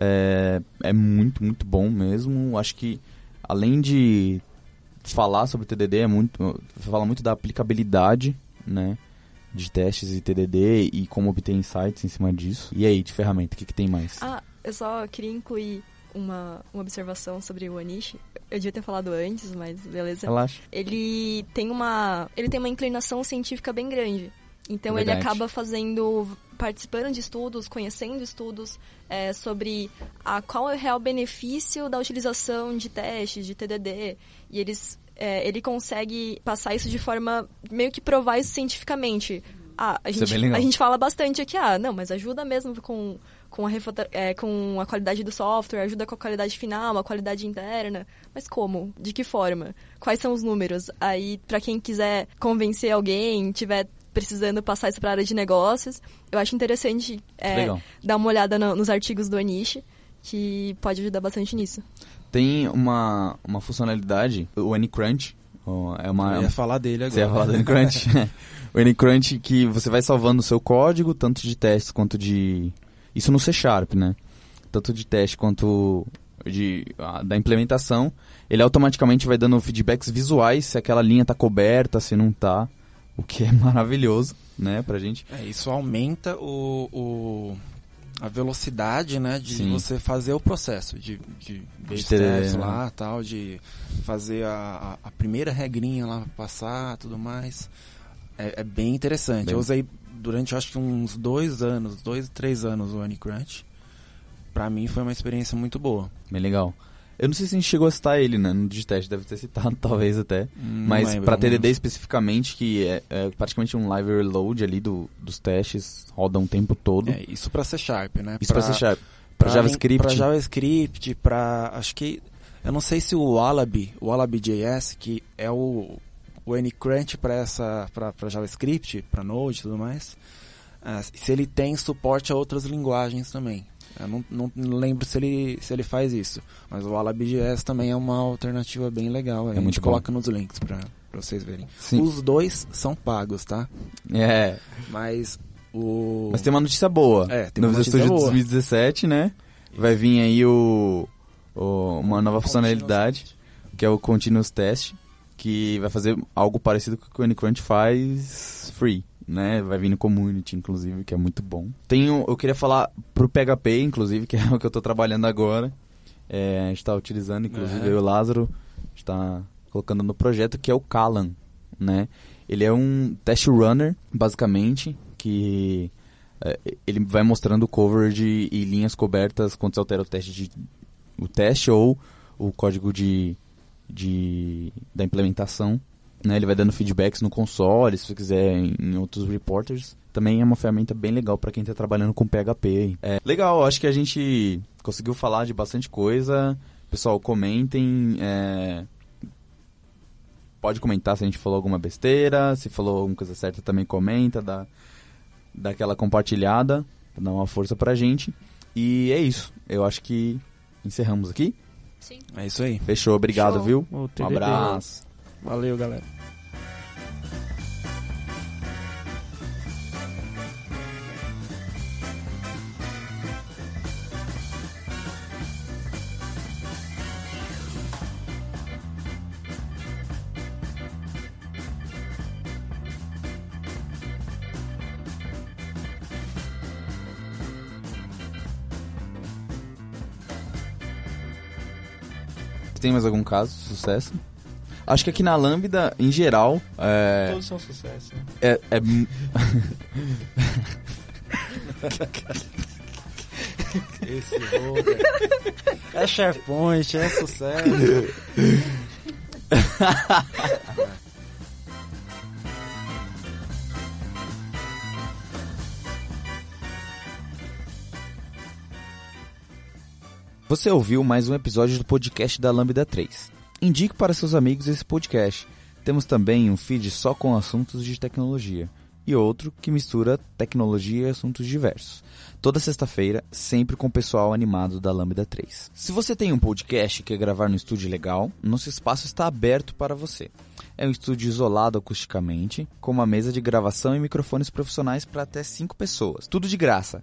é, é muito, muito bom mesmo. Acho que, além de falar sobre TDD, é muito, fala muito da aplicabilidade, né? De testes e TDD e como obter insights em cima disso. E aí, de ferramenta, o que, que tem mais? Ah, eu só queria incluir uma, uma observação sobre o Anish. Eu devia ter falado antes, mas beleza. Relaxa. ele tem uma ele tem uma inclinação científica bem grande então Verdade. ele acaba fazendo participando de estudos conhecendo estudos é, sobre a qual é o real benefício da utilização de testes de TDD e eles é, ele consegue passar isso de forma meio que provar isso cientificamente ah, a é gente, legal. a gente fala bastante aqui, ah, não, mas ajuda mesmo com, com, a é, com a qualidade do software, ajuda com a qualidade final, a qualidade interna. Mas como? De que forma? Quais são os números? Aí, pra quem quiser convencer alguém, tiver precisando passar isso pra área de negócios, eu acho interessante é, dar uma olhada no- nos artigos do Anish, que pode ajudar bastante nisso. Tem uma, uma funcionalidade, o AnyCrunch, é uma, Eu ia falar dele agora. Você ia falar do Anycrunch? <laughs> <laughs> o Anycrunch que você vai salvando o seu código, tanto de testes quanto de... Isso no C Sharp, né? Tanto de teste quanto de, da implementação. Ele automaticamente vai dando feedbacks visuais se aquela linha tá coberta, se não tá. O que é <laughs> maravilhoso, né, pra gente. É, isso aumenta o, o- a velocidade, né, de Sim. você fazer o processo de, de base ter, tests né? lá, tal, de fazer a, a, primeira regrinha lá passar, tudo mais. É, é bem interessante. Bem- Eu usei durante acho que uns dois anos, dois, três anos o Anycrunch. Pra mim foi uma experiência muito boa. Bem legal. Eu não sei se a gente chegou a citar ele, né, no Digitest, deve ter citado <laughs> talvez até. Não Mas não TDD especificamente, que é, é praticamente um live reload ali do, dos testes, roda um tempo todo. É, isso pra C Sharp, né? Isso pra, C Sharp. Pra, Pra JavaScript. Pra JavaScript, pra. Acho que. Eu não sei se o Wallaby, o Wallaby.js, que é o, o Anycrunch para essa. Pra, pra JavaScript, pra Node e tudo mais. ah, se ele tem suporte a outras linguagens também. Eu não, não, lembro se ele, se ele faz isso. Mas o Wallaby.js também é uma alternativa bem legal. a gente bom. coloca nos links pra, pra vocês verem. Sim. Os dois são pagos, tá? É, Mas o. mas tem uma notícia boa. É, tem no uma Visual notícia Studio boa. 2017, né? Vai vir aí o, o- uma nova funcionalidade, que é o Continuous Test, que vai fazer algo parecido com o que o Anycrunch faz free, né? Vai vir no Community, inclusive, que é muito bom. Tenho, eu queria falar pro PHP, inclusive, que é <laughs> o que eu tô trabalhando agora. É, a gente tá utilizando, inclusive, É. eu e o Lázaro, a gente tá colocando no projeto, que é o Kalan, né? Ele é um test runner, basicamente, que é, ele vai mostrando coverage e linhas cobertas quando você altera o teste, de, o teste ou o código de, de, da implementação, né? Ele vai dando feedbacks no console, se você quiser em, em outros reporters. Também é uma ferramenta bem legal para quem tá trabalhando com PHP. É legal, acho que a gente conseguiu falar de bastante coisa. Pessoal, comentem. É... Pode comentar se a gente falou alguma besteira, se falou alguma coisa certa também comenta, dá, dá aquela compartilhada, dá uma força pra gente. E é isso. Eu acho que encerramos aqui. Sim. É isso aí. Fechou, obrigado, Show. viu? Um abraço. Valeu, galera. Tem mais algum caso de sucesso? Acho que aqui na Lambda, em geral, é. Todos são sucesso. né? é, é Esse roda. É SharePoint, é sucesso. Você ouviu mais um episódio do podcast da Lambda 3. Indique para seus amigos esse podcast. Temos também um feed só com assuntos de tecnologia e outro que mistura tecnologia e assuntos diversos. Toda sexta-feira, sempre com o pessoal animado da Lambda 3. Se você tem um podcast e quer gravar no estúdio legal, nosso espaço está aberto para você. É um estúdio isolado acusticamente, com uma mesa de gravação e microfones profissionais para até 5 pessoas. Tudo de graça.